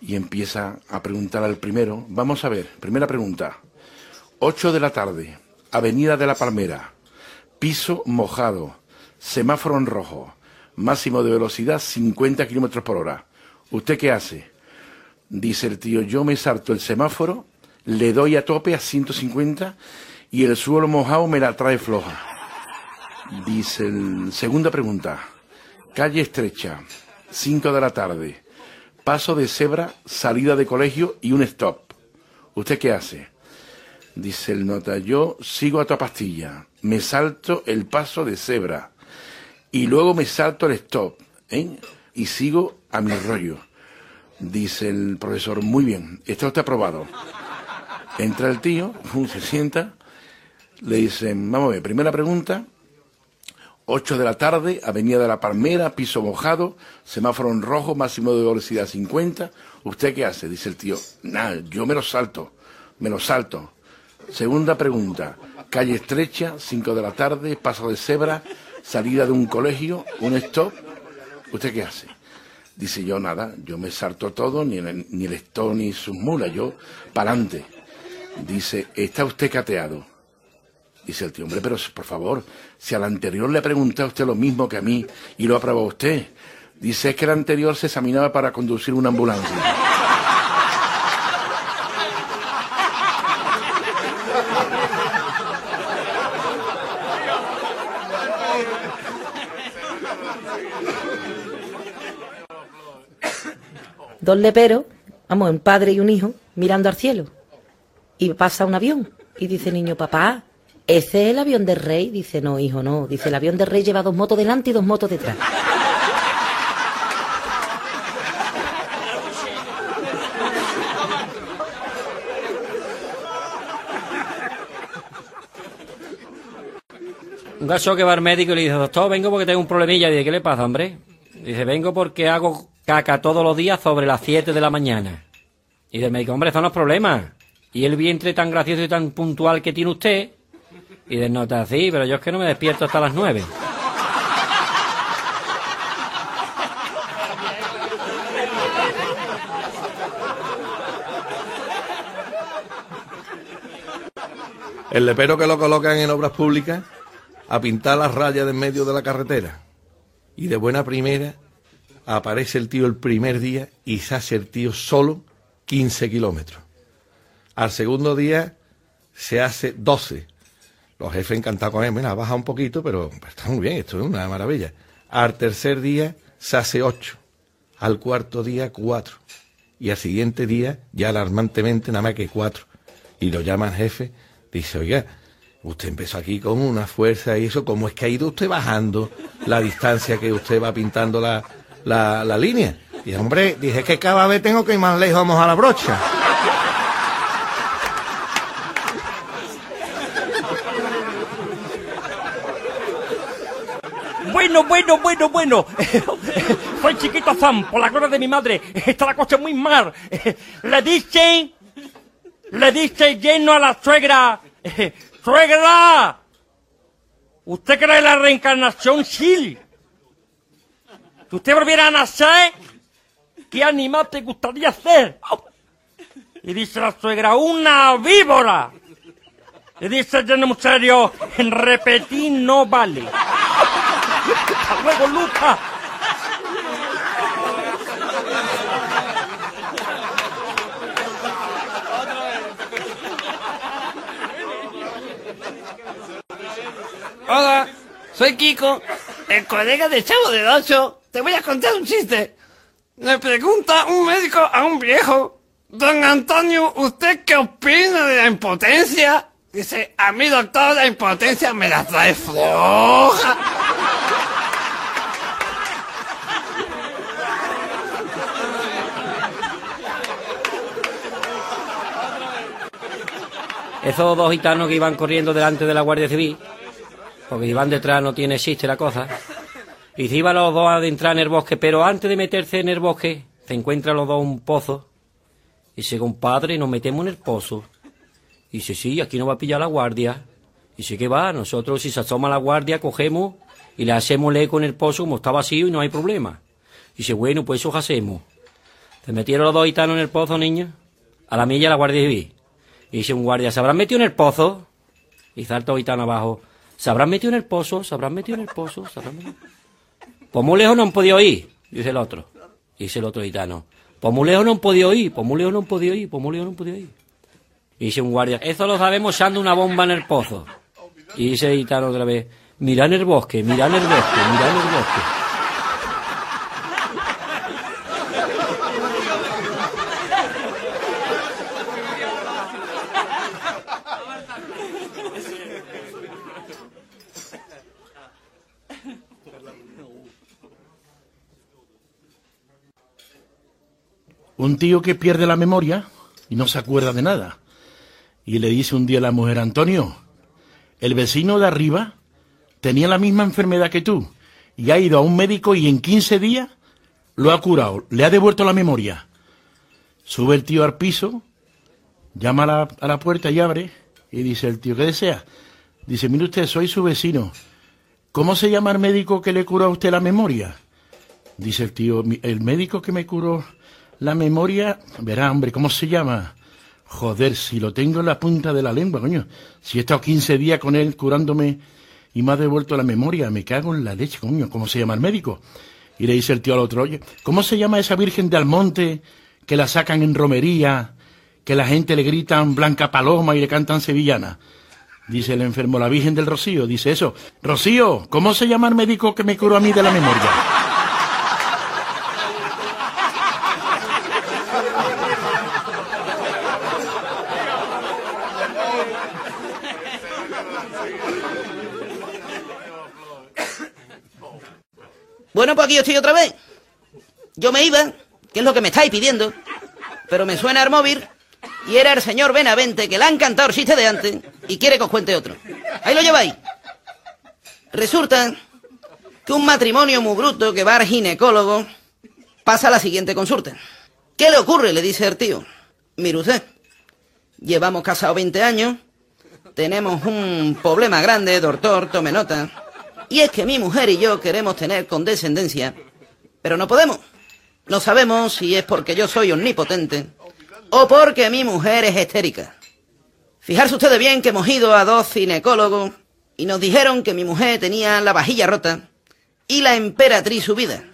y empieza a preguntar al primero. Vamos a ver, primera pregunta. 8 de la tarde, Avenida de la Palmera, piso mojado, semáforo en rojo, máximo de velocidad 50 kilómetros por hora. ¿Usted qué hace? Dice el tío, yo me salto el semáforo, le doy a tope a 150 y el suelo mojado me la trae floja. Dice el, segunda pregunta, calle estrecha, 5 de la tarde, paso de cebra, salida de colegio y un stop. ¿Usted qué hace? Dice el nota, yo sigo a tu pastilla, me salto el paso de cebra y luego me salto el stop, ¿eh? Y sigo a mi rollo. Dice el profesor, muy bien, está usted aprobado. Entra el tío, se sienta, le dicen, vamos a ver, primera pregunta, 8 de la tarde, Avenida de la Palmera, piso mojado, semáforo en rojo, máximo de velocidad 50. ¿Usted qué hace? Dice el tío. Nada, yo me lo salto, me lo salto. Segunda pregunta, calle estrecha, 5 de la tarde, paso de cebra, salida de un colegio, un stop. ¿Usted qué hace? Dice yo nada, yo me salto todo, ni el, stop ni sus mulas, yo para adelante. Dice, ¿está usted cateado? Dice el tío, hombre, pero por favor, si al anterior le pregunté a usted lo mismo que a mí y lo aprobó usted. Dice es que el anterior se examinaba para conducir una ambulancia. Dos leperos, vamos, un padre y un hijo, mirando al cielo. Y pasa un avión. Y dice niño, papá, ¿ese es el avión del rey? Dice, no, hijo, no. Dice, el avión del rey lleva dos motos delante y dos motos detrás. Un gacho que va al médico y le dice, doctor, vengo porque tengo un problemilla. Y dice, ¿qué le pasa, hombre? Dice, vengo porque hago caca todos los días sobre las 7 de la mañana. Y dice el médico, hombre, eso no es problema. Y el vientre tan gracioso y tan puntual que tiene usted. Y dice, no está pero yo es que no me despierto hasta las 9. El lepero que lo colocan en obras públicas a pintar las rayas de en medio de la carretera. Y de buena primera aparece el tío el primer día y se hace el tío solo 15 kilómetros. Al segundo día se hace 12. Los jefes encantados con él, mira, baja un poquito, pero está muy bien, esto es una maravilla. Al tercer día se hace 8. Al cuarto día 4. Y al siguiente día, ya alarmantemente, nada más que 4. Y lo llaman jefe, dice, oiga, usted empezó aquí con una fuerza y eso, ¿cómo es que ha ido usted bajando la distancia que usted va pintando la, la, la línea? Y hombre, dije que cada vez tengo que ir más lejos, vamos a la brocha. Bueno, bueno, bueno, bueno. Soy chiquito Sam, por la gloria de mi madre. Está la cosa muy mal. Le dice, le dice lleno a la suegra. ¡Suegra! ¿Usted cree la reencarnación? Sí. Si usted volviera a nacer, ¿qué animal te gustaría ser? Y dice la suegra, una víbora. Y dice muy serio, en repetir no vale. Hasta luego, Luca. Hola, soy Kiko, el colega de Chavo del Ocho. Te voy a contar un chiste. Le pregunta un médico a un viejo, Don Antonio, ¿usted qué opina de la impotencia? Dice, a mí doctor la impotencia me la trae floja. Esos dos gitanos que iban corriendo delante de la Guardia Civil, porque iban detrás no tiene chiste la cosa, y se iban los dos a adentrar en el bosque, pero antes de meterse en el bosque, se encuentran los dos un pozo, y dice, compadre, nos metemos en el pozo. Y dice, sí, aquí no va a pillar la guardia. Y dice, ¿qué va? Nosotros, si se asoma la guardia, cogemos y le hacemos eco en el pozo como está vacío y no hay problema. Y dice, bueno, pues eso hacemos. Se metieron los dos gitanos en el pozo, niños, a la milla la guardia civil. Y dice un guardia, ¿se habrán metido en el pozo? Y salta gitano abajo, ¿se habrán metido en el pozo? ¿Se habrán metido en el pozo? ¿Se habrán metido? Pues muy lejos no han podido ir, dice el otro. Dice el otro gitano, pues muy lejos no han podido ir, pues muy lejos no han podido ir, pues muy lejos no han podido ir. Dice un guardia, eso lo sabemos echando una bomba en el pozo. Y dice el gitano otra vez, mira en el bosque, mira en el bosque, mira en el bosque. Un tío que pierde la memoria y no se acuerda de nada. Y le dice un día a la mujer, Antonio, el vecino de arriba tenía la misma enfermedad que tú y ha ido a un médico y en 15 días lo ha curado, le ha devuelto la memoria. Sube el tío al piso, llama a la, a la puerta y abre y dice el tío, ¿qué desea? Dice, mire usted, soy su vecino. ¿Cómo se llama el médico que le curó a usted la memoria? Dice el tío, "Mi- el médico que me curó la memoria, verá, hombre, ¿cómo se llama? Joder, si lo tengo en la punta de la lengua, coño. Si he estado 15 días con él curándome y me ha devuelto la memoria, me cago en la leche, coño. ¿Cómo se llama el médico? Y le dice el tío al otro, oye, ¿cómo se llama esa Virgen de Almonte que la sacan en romería, que la gente le gritan Blanca Paloma y le cantan sevillana? Dice el enfermo, la Virgen del Rocío. Dice eso, Rocío, ¿cómo se llama el médico que me curó a mí de la memoria? Bueno, pues aquí estoy otra vez. Yo me iba, que es lo que me estáis pidiendo, pero me suena el móvil y era el señor Benavente que le ha encantado el chiste de antes y quiere que os cuente otro. Ahí lo lleváis. Resulta que un matrimonio muy bruto que va al ginecólogo pasa a la siguiente consulta. ¿Qué le ocurre? Le dice el tío. Mire llevamos casados 20 años, tenemos un problema grande, doctor, tome nota. Y es que mi mujer y yo queremos tener condescendencia, pero no podemos. No sabemos si es porque yo soy omnipotente o porque mi mujer es histérica. Fijarse ustedes bien que hemos ido a dos ginecólogos y nos dijeron que mi mujer tenía la vajilla rota y la emperatriz subida.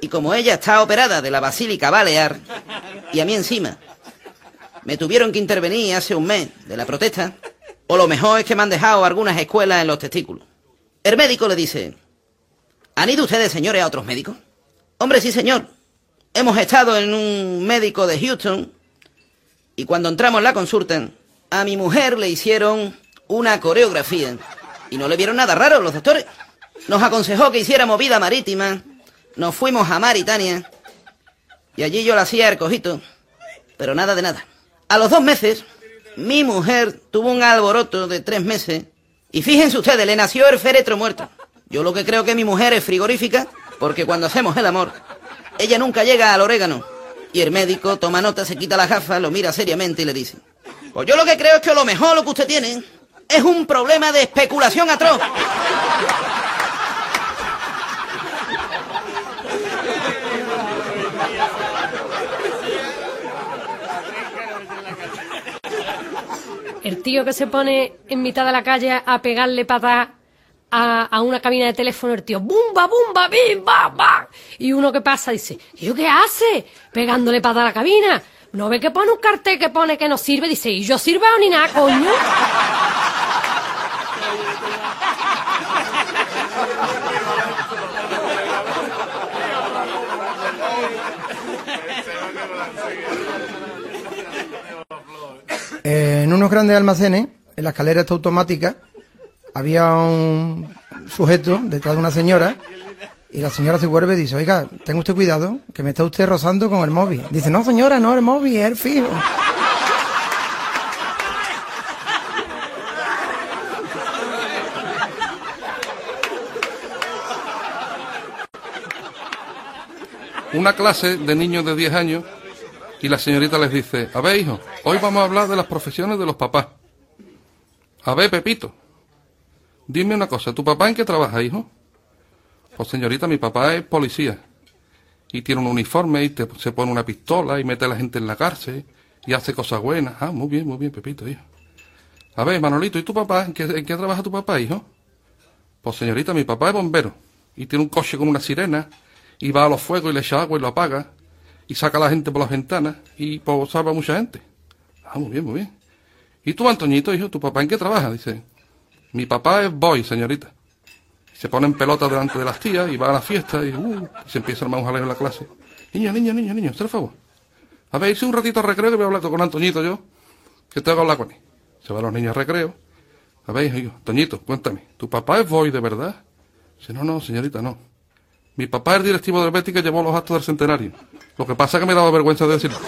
Y como ella está operada de la basílica balear y a mí encima, me tuvieron que intervenir hace un mes de la protesta, o lo mejor es que me han dejado algunas escuelas en los testículos. El médico le dice, ¿han ido ustedes, señores, a otros médicos? Hombre, sí, señor. Hemos estado en un médico de Houston y cuando entramos en la consulta, a mi mujer le hicieron una coreografía y no le vieron nada raro los doctores. Nos aconsejó que hiciéramos vida marítima, nos fuimos a Maritania y allí yo le hacía el cojito, pero nada de nada. A los dos meses, mi mujer tuvo un alboroto de tres meses y fíjense ustedes, le nació el féretro muerto. Yo lo que creo que mi mujer es frigorífica, porque cuando hacemos el amor, ella nunca llega al orégano. Y el médico toma nota, se quita las gafas, lo mira seriamente y le dice, pues yo lo que creo es que lo mejor lo que usted tiene es un problema de especulación atroz. El tío que se pone en mitad de la calle a pegarle patas a, a una cabina de teléfono, el tío, ¡bumba, bumba, bim, bam! Y uno que pasa dice, ¿y yo qué hace? Pegándole patas a la cabina. ¿No ve que pone un cartel que pone que no sirve? Dice, ¿y yo sirvo ni nada, coño? Eh, en unos grandes almacenes, en la escalera esta automática, había un sujeto detrás de una señora y la señora se vuelve y dice, oiga, tenga usted cuidado, que me está usted rozando con el móvil. Dice, no señora, no el móvil, es el fijo. una clase de niños de 10 años y la señorita les dice, a ver hijo, hoy vamos a hablar de las profesiones de los papás. A ver, Pepito, dime una cosa, ¿tu papá en qué trabaja, hijo? Pues señorita, mi papá es policía y tiene un uniforme y te- se pone una pistola y mete a la gente en la cárcel y hace cosas buenas. Ah, muy bien, muy bien, Pepito, hijo. A ver, Manolito, ¿y tu papá? ¿En qué, en qué trabaja tu papá, hijo? Pues señorita, mi papá es bombero y tiene un coche con una sirena y va a los fuegos y le echa agua y lo apaga y saca a la gente por las ventanas y pues, salva a mucha gente. Ah, muy bien, muy bien. ¿Y tú, Antoñito, hijo, tu papá en qué trabaja? Dice, mi papá es boy, señorita. Se pone en pelota delante de las tías y va a la fiesta y, uh, y se empieza a armar un jaleo en la clase. Niño, niño, niño, niño, por favor. A ver, hice un ratito de recreo que voy a hablar con Antoñito yo, que tengo que hablar con él. Se van los niños a recreo. A ver, hijo, Toñito, cuéntame, ¿tu papá es boy de verdad? Dice, no, no, señorita, no. Mi papá es directivo del Betis que llevó los actos del centenario. Lo que pasa es que me daba vergüenza de decirlo.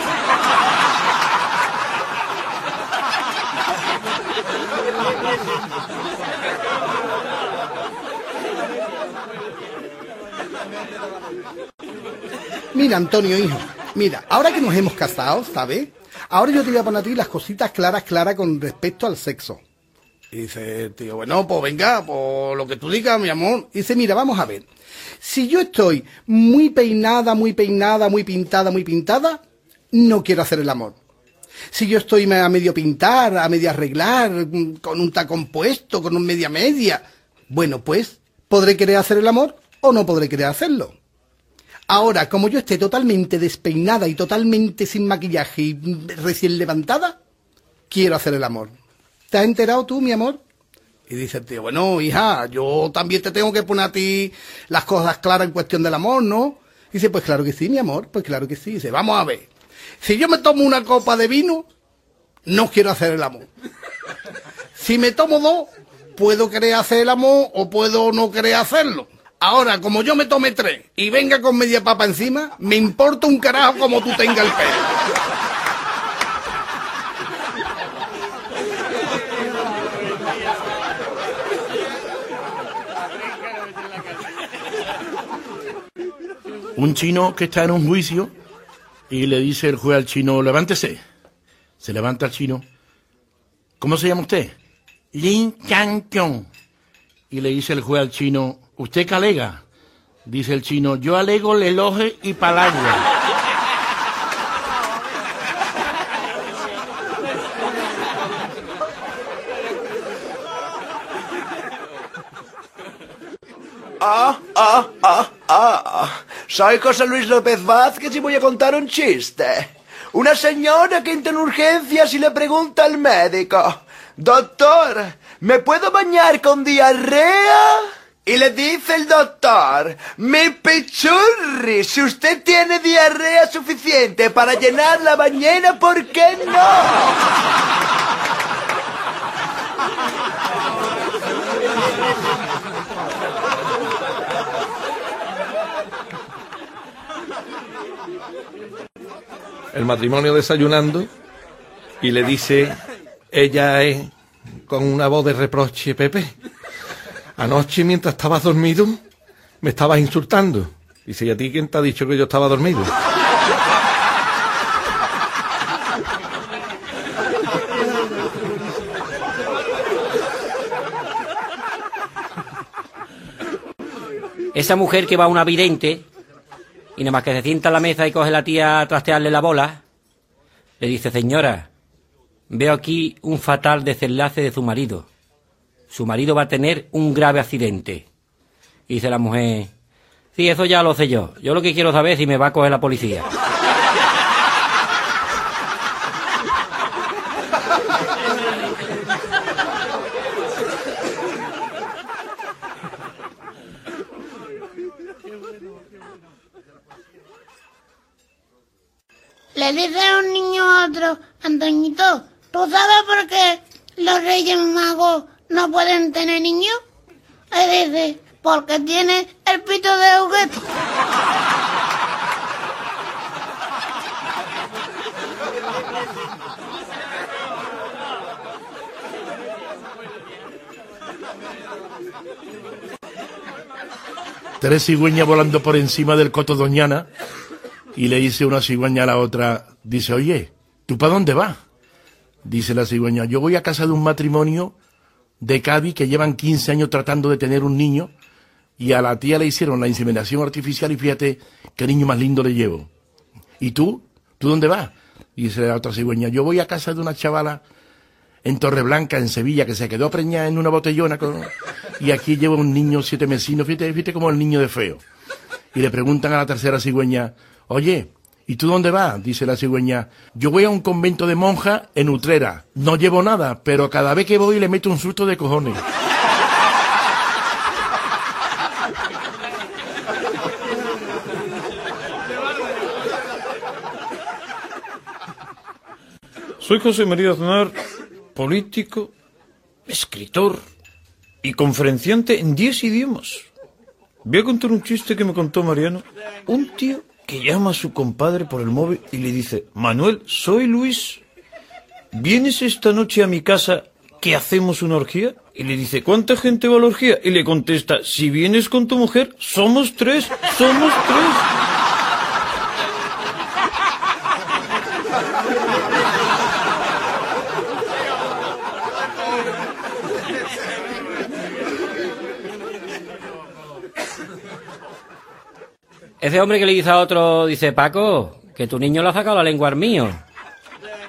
Mira, Antonio, hijo, mira, ahora que nos hemos casado, ¿sabes? Ahora yo te voy a poner a ti las cositas claras, claras con respecto al sexo. Y dice tío, bueno, pues venga, por lo que tú digas, mi amor. Y dice, mira, vamos a ver. Si yo estoy muy peinada, muy peinada, muy pintada, muy pintada, no quiero hacer el amor. Si yo estoy a medio pintar, a medio arreglar, con un tacón puesto, con un media media, bueno, pues, ¿podré querer hacer el amor o no podré querer hacerlo? Ahora, como yo esté totalmente despeinada y totalmente sin maquillaje y recién levantada, quiero hacer el amor. ¿Te has enterado tú, mi amor? Y dice el tío, bueno, hija, yo también te tengo que poner a ti las cosas claras en cuestión del amor, ¿no? Y dice, pues claro que sí, mi amor, pues claro que sí. dice, vamos a ver, si yo me tomo una copa de vino, no quiero hacer el amor. Si me tomo dos, puedo querer hacer el amor o puedo no querer hacerlo. Ahora, como yo me tome tres y venga con media papa encima, me importa un carajo como tú tengas el pelo. Un chino que está en un juicio y le dice el juez al chino, levántese. Se levanta el chino. ¿Cómo se llama usted? Lin Chang Kyong. Y le dice el juez al chino, ¿usted qué alega? Dice el chino, yo alego el y palabra. Ah, ah, ah, ah. Soy José Luis López Vázquez y voy a contar un chiste. Una señora que entra en urgencias y le pregunta al médico, Doctor, ¿me puedo bañar con diarrea? Y le dice el doctor, mi pichurri, si usted tiene diarrea suficiente para llenar la bañera, ¿por qué no? El matrimonio desayunando y le dice, ella es con una voz de reproche, Pepe, anoche mientras estabas dormido me estabas insultando. Dice, ¿y a ti quién te ha dicho que yo estaba dormido? Esa mujer que va a una vidente y nada más que se sienta en la mesa y coge la tía a trastearle la bola, le dice, señora, veo aquí un fatal desenlace de su marido. Su marido va a tener un grave accidente. Y dice la mujer, sí, eso ya lo sé yo. Yo lo que quiero saber es si me va a coger la policía. Le dice un niño a otro, Antoñito, ¿tú sabes por qué los reyes magos no pueden tener niños? Le dice, porque tiene el pito de juguete. Tres cigüeñas volando por encima del coto Doñana y le dice una cigüeña a la otra, dice, oye, ¿tú para dónde vas? Dice la cigüeña, yo voy a casa de un matrimonio de Cádiz que llevan 15 años tratando de tener un niño y a la tía le hicieron la inseminación artificial y fíjate qué niño más lindo le llevo. ¿Y tú? ¿Tú dónde vas? Dice la otra cigüeña, yo voy a casa de una chavala en Torreblanca, en Sevilla, que se quedó preñada en una botellona y aquí lleva un niño siete mesinos, fíjate, fíjate como el niño de feo. Y le preguntan a la tercera cigüeña, oye, ¿y tú dónde vas? Dice la cigüeña, yo voy a un convento de monjas en Utrera. No llevo nada, pero cada vez que voy le meto un susto de cojones. Soy José María Aznar, político, escritor y conferenciante en 10 idiomas. Voy a contar un chiste que me contó Mariano. Un tío que llama a su compadre por el móvil y le dice, Manuel, soy Luis. ¿Vienes esta noche a mi casa que hacemos una orgía? Y le dice, ¿cuánta gente va a la orgía? Y le contesta, si vienes con tu mujer, somos tres, somos tres. Ese hombre que le dice a otro, dice, Paco, que tu niño le ha sacado la lengua al mío.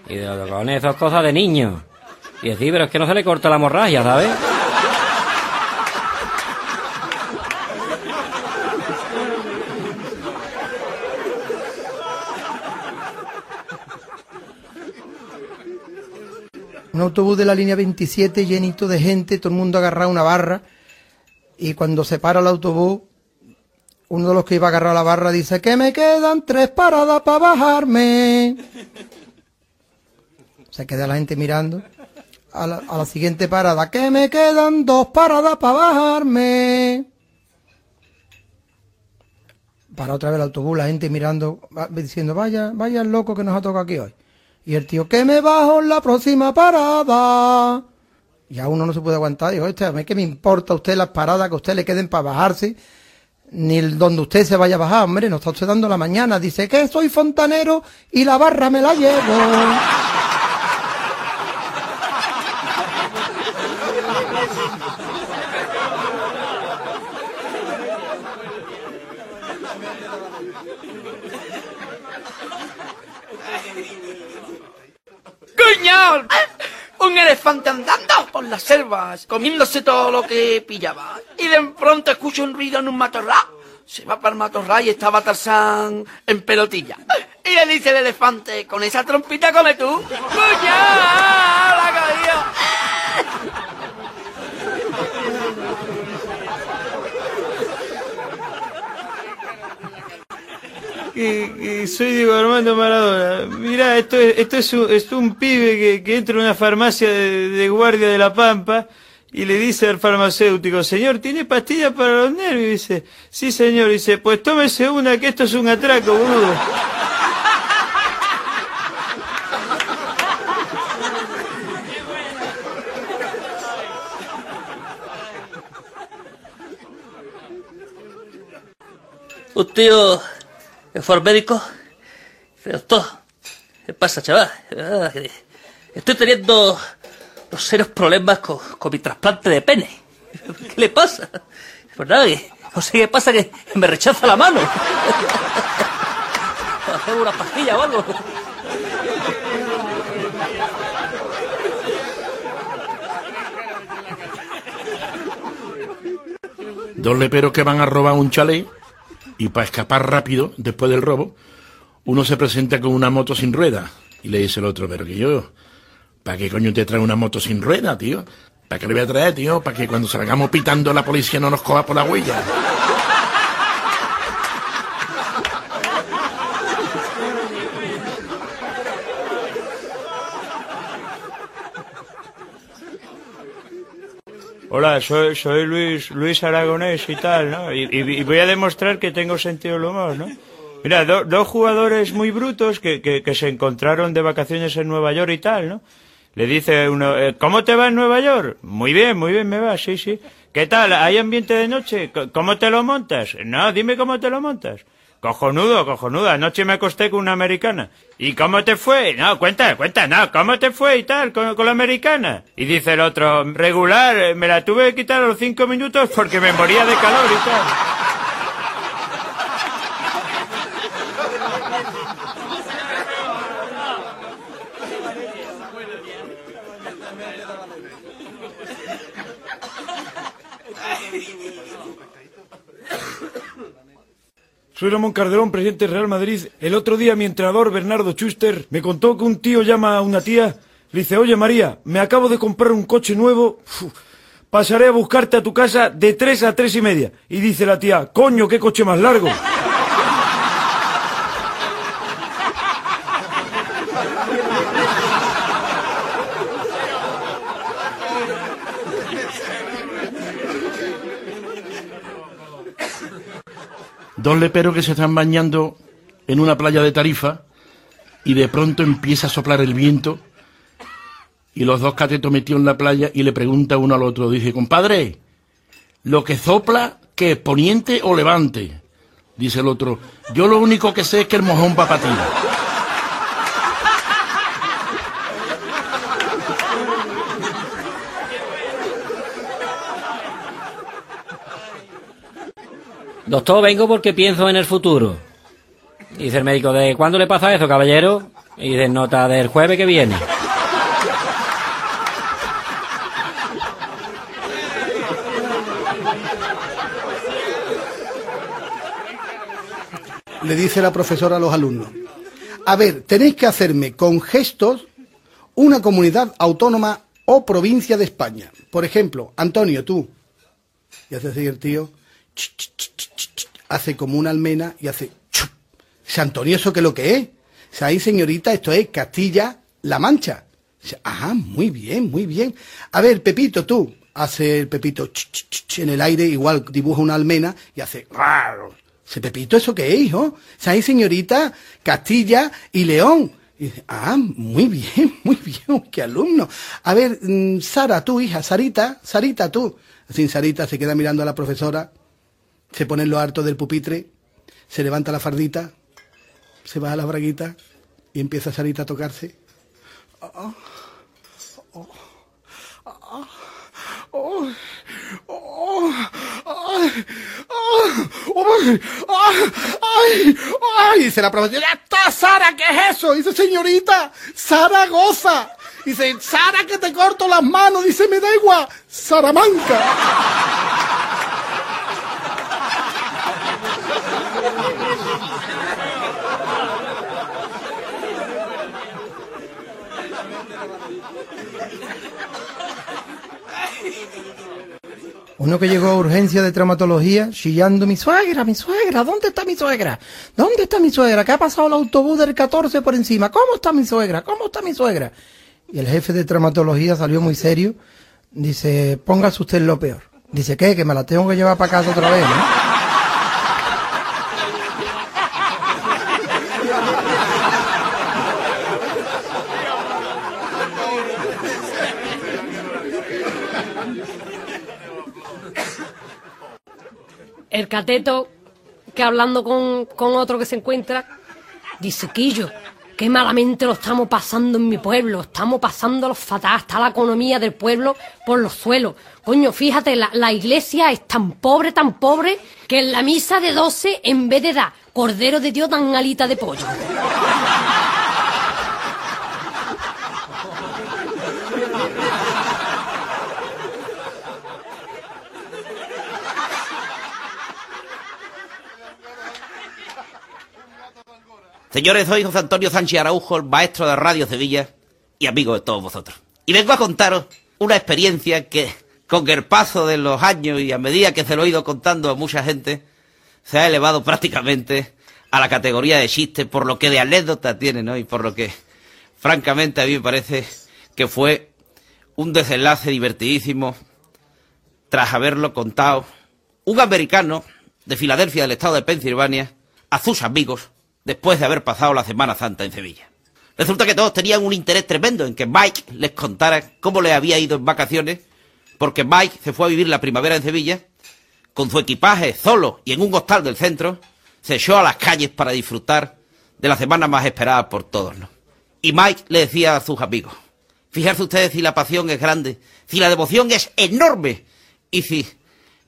Y de con esas cosas de niño. Y decir, pero es que no se le corta la hemorragia, ¿sabes? Un autobús de la línea 27 llenito de gente, todo el mundo agarrado una barra. Y cuando se para el autobús, uno de los que iba a agarrar la barra dice que me quedan tres paradas para bajarme. Se queda la gente mirando. A la, siguiente parada, que me quedan dos paradas para bajarme. Para otra vez el autobús, la gente mirando, diciendo, vaya, vaya el loco que nos ha tocado aquí hoy. Y el tío, que me bajo en la próxima parada. Y a uno no se puede aguantar. Digo, este, a mí que me importa a usted las paradas que a usted le queden para bajarse, ni donde usted se vaya a bajar, hombre, nos está usted dando la mañana. Dice que soy fontanero y la barra me la llevo. ¡Coño! Un elefante andando por las selvas, comiéndose todo lo que pillaba. Y de pronto escucho un ruido en un matorral. Se va para el matorral y estaba Tarzán en pelotilla. Y le dice el elefante, con esa trompita come tú. ¡La caído! Que, soy Diego Armando Maradona. Mira, esto es, esto es un, pibe que, entra en una farmacia de, guardia de La Pampa y le dice al farmacéutico, señor, ¿tiene pastillas para los nervios? Y dice, sí señor, dice, pues tómese una que esto es un atraco, boludo. Tío que fue al médico. Dice, doctor, ¿qué pasa, chaval? Ah, Estoy teniendo los serios problemas con, con mi trasplante de pene. ¿Qué le pasa? Pues nada, que no sé qué pasa, que me rechaza la mano. Hacer una pastilla o algo. Dos leperos que van a robar un chalet y para escapar rápido después del robo, uno se presenta con una moto sin rueda y le dice el otro, pero que yo, ¿para qué coño te trae una moto sin rueda, tío? ¿Para qué le voy a traer, tío? Para que cuando salgamos pitando la policía no nos coja por la huella. Hola, soy, soy Luis, Luis Aragonés y tal, ¿no? Y, y- y voy a demostrar que tengo sentido del humor, ¿no? Mira, do- dos jugadores muy brutos que, que, que se encontraron de vacaciones en Nueva York y tal, ¿no? Le dice uno, eh, ¿cómo te va en Nueva York? Muy bien, muy bien me va, sí, sí. ¿Qué tal? ¿Hay ambiente de noche? ¿Cómo te lo montas? No, dime cómo te lo montas. Cojonudo, cojonudo. Anoche me acosté con una americana. ¿Y cómo te fue? No, cuenta, cuenta, no. ¿Cómo te fue y tal con, con la americana? Y dice el otro, regular, eh, me la tuve que quitar a los cinco minutos porque me moría de calor y tal. Soy Ramón Calderón, presidente del Real Madrid. El otro día mi entrenador, Bernardo Schuster, me contó que un tío llama a una tía, le dice, oye María, me acabo de comprar un coche nuevo, pasaré a buscarte a tu casa de tres a tres y media. Y dice la tía, coño, qué coche más largo. Dos leperos que se están bañando en una playa de Tarifa y de pronto empieza a soplar el viento y los dos catetos metidos en la playa y le pregunta uno al otro, dice, compadre, ¿lo que sopla qué es, poniente o levante? Dice el otro, yo lo único que sé es que el mojón va para ti. Doctor, vengo porque pienso en el futuro. Dice el médico, ¿de cuándo le pasa eso, caballero? Y dice, nota del jueves que viene. Le dice la profesora a los alumnos. A ver, tenéis que hacerme con gestos una comunidad autónoma o provincia de España. Por ejemplo, Antonio, tú. Y hace así el tío. Hace como una almena y hace. chup. Dice, Antonio, ¿eso qué es lo que es? Dice, ahí, señorita, esto es Castilla-La Mancha. Dice, ah, muy bien, muy bien. A ver, Pepito, tú. Hace el Pepito ch, en el aire, igual dibuja una almena y hace. rar. Dice, Pepito, ¿eso qué es, hijo? Ahí, señorita, Castilla y León. Ah, muy bien, muy bien, qué alumno. A ver, mm, Sara, tú, hija, Sarita, Sarita, tú. Así Sarita se queda mirando a la profesora, se pone en lo harto del pupitre, se levanta la fardita, se baja la braguita y empieza Sarita a tocarse. Oh, oh, oh, ay. Dice la profesora, ¡ya está, Sara! ¿Qué es eso? Dice, señorita, Sara goza. Dice, Sara, que te corto las manos. Dice, me da igual, Salamanca. Uno que llegó a urgencia de traumatología chillando, mi suegra, mi suegra, ¿dónde está mi suegra? ¿Dónde está mi suegra? ¿Qué ha pasado el autobús del 14 por encima? ¿Cómo está mi suegra? ¿Cómo está mi suegra? Y el jefe de traumatología salió muy serio. Dice, póngase usted lo peor. Dice, ¿qué? Que me la tengo que llevar para casa otra vez, ¿no? El cateto, que hablando con, con otro que se encuentra, dice, Quillo, qué malamente lo estamos pasando en mi pueblo, estamos pasando los fatal, está la economía del pueblo por los suelos. Coño, fíjate, la, la iglesia es tan pobre, tan pobre, que en la misa de 12, en vez de dar cordero de Dios, dan alita de pollo. Señores, soy José Antonio Sánchez Araujo, maestro de Radio Sevilla y amigo de todos vosotros. Y vengo a contaros una experiencia que, con el paso de los años y a medida que se lo he ido contando a mucha gente, se ha elevado prácticamente a la categoría de chiste, por lo que de anécdota tiene, ¿no? Y por lo que, francamente, a mí me parece que fue un desenlace divertidísimo tras haberlo contado un americano de Filadelfia, del estado de Pensilvania, a sus amigos, después de haber pasado la Semana Santa en Sevilla. Resulta que todos tenían un interés tremendo en que Mike les contara cómo le había ido en vacaciones, porque Mike se fue a vivir la primavera en Sevilla, con su equipaje solo y en un hostal del centro, se echó a las calles para disfrutar de la semana más esperada por todos. Y Mike le decía a sus amigos, fijarse ustedes si la pasión es grande, si la devoción es enorme, y si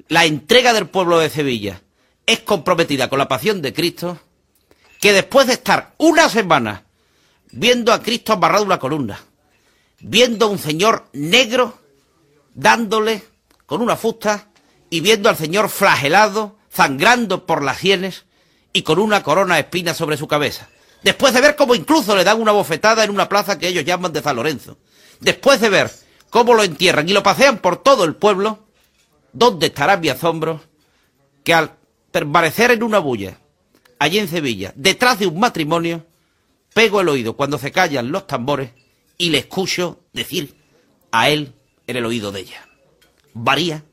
la entrega del pueblo de Sevilla es comprometida con la pasión de Cristo, que después de estar una semana viendo a Cristo amarrado una columna, viendo a un señor negro dándole con una fusta y viendo al señor flagelado, sangrando por las sienes y con una corona de espinas sobre su cabeza, después de ver cómo incluso le dan una bofetada en una plaza que ellos llaman de San Lorenzo, después de ver cómo lo entierran y lo pasean por todo el pueblo, ¿dónde estará mi asombro que al permanecer en una bulla allí en Sevilla, detrás de un matrimonio, pego el oído cuando se callan los tambores y le escucho decir a él en el oído de ella. María,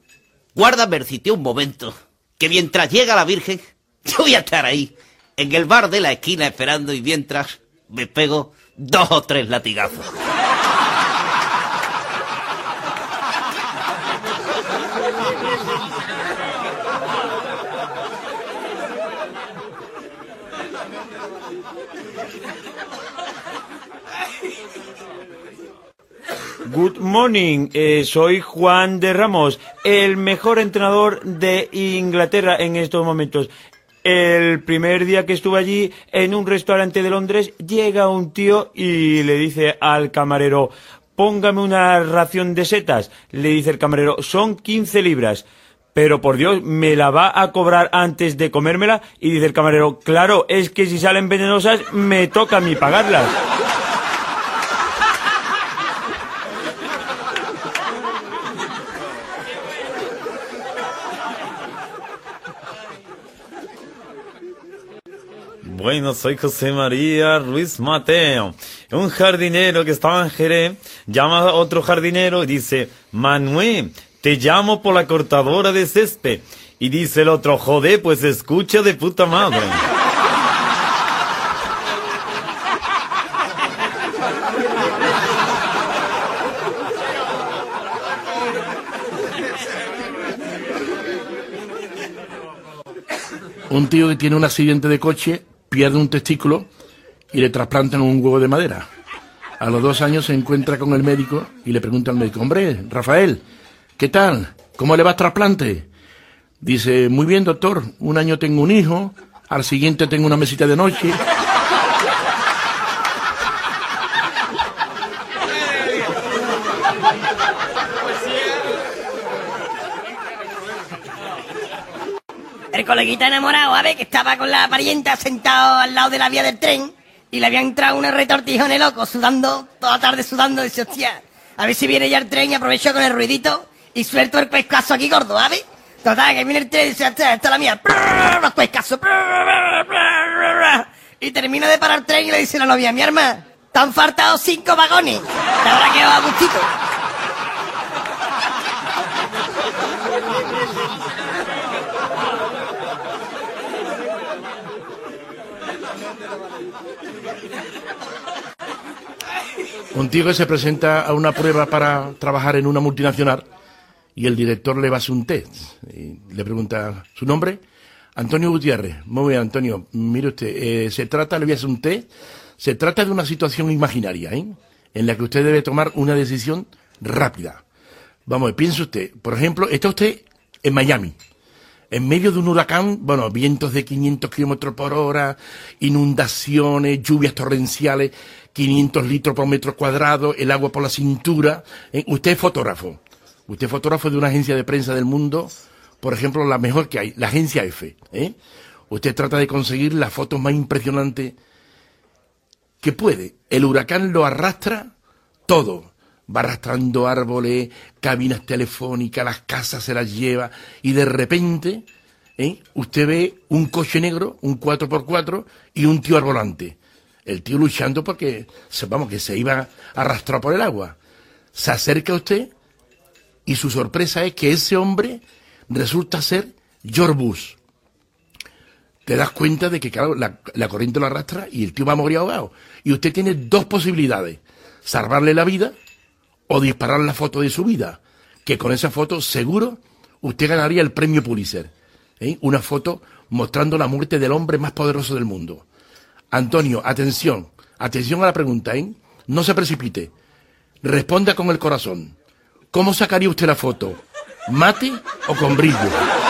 guarda sitio un momento, que mientras llega la Virgen, yo voy a estar ahí, en el bar de la esquina esperando y mientras me pego dos o tres latigazos. Good morning, eh, soy Juan de Ramos, el mejor entrenador de Inglaterra en estos momentos. El primer día que estuve allí, en un restaurante de Londres, llega un tío y le dice al camarero, póngame una ración de setas. Le dice el camarero, son 15 libras. Pero por Dios, ¿me la va a cobrar antes de comérmela? Y dice el camarero, claro, es que si salen venenosas, me toca a mí pagarlas. Bueno, soy José María Ruiz Mateo. Un jardinero que estaba en Jerez llama a otro jardinero y dice, Manuel, te llamo por la cortadora de césped. Y dice el otro, joder, pues escucha de puta madre. Un tío que tiene un accidente de coche pierde un testículo y le trasplantan un huevo de madera. A los dos años se encuentra con el médico y le pregunta al médico, hombre, Rafael, ¿qué tal? ¿Cómo le va el trasplante? Dice, muy bien, doctor, un año tengo un hijo, al siguiente tengo una mesita de noche. El coleguita enamorado, a que estaba con la parienta sentado al lado de la vía del tren y le había entrado unos retortijones locos, sudando, toda tarde sudando, dice, hostia, a ver si viene ya el tren y aprovecho con el ruidito y suelto el pescazo aquí gordo, ¿sabes? Total, que viene el tren y dice, hostia, esta es la mía, los pescazos, y termina de parar el tren y le dice la novia, mi arma, te han faltado cinco vagones, te habrá quedado a gustito. Que se presenta a una prueba para trabajar en una multinacional y el director le va a hacer un test. Y le pregunta su nombre. Antonio Gutiérrez. Muy bien, Antonio. Mire usted, eh, se trata, le voy a hacer un test. Se trata de una situación imaginaria, ¿eh? En la que usted debe tomar una decisión rápida. Vamos, piense usted. Por ejemplo, está usted en Miami. En medio de un huracán, bueno, vientos de 500 kilómetros por hora, inundaciones, lluvias torrenciales, 500 litros por metro cuadrado, el agua por la cintura. ¿eh? Usted es fotógrafo. Usted es fotógrafo de una agencia de prensa del mundo, por ejemplo, la mejor que hay, la agencia F. ¿eh? Usted trata de conseguir las fotos más impresionantes que puede. El huracán lo arrastra todo. Va arrastrando árboles, cabinas telefónicas, las casas se las lleva y de repente ¿eh? usted ve un coche negro, un 4x4 y un tío al volante. El tío luchando porque, vamos, que se iba a arrastrar por el agua. Se acerca a usted y su sorpresa es que ese hombre resulta ser George Bush. Te das cuenta de que, la, la corriente lo arrastra y el tío va a morir ahogado. Y usted tiene dos posibilidades. Salvarle la vida o disparar la foto de su vida. Que con esa foto, seguro, usted ganaría el premio Pulitzer. ¿eh? Una foto mostrando la muerte del hombre más poderoso del mundo. Antonio, atención, atención a la pregunta, ¿eh? No se precipite. Responda con el corazón. ¿Cómo sacaría usted la foto? ¿Mate o con brillo?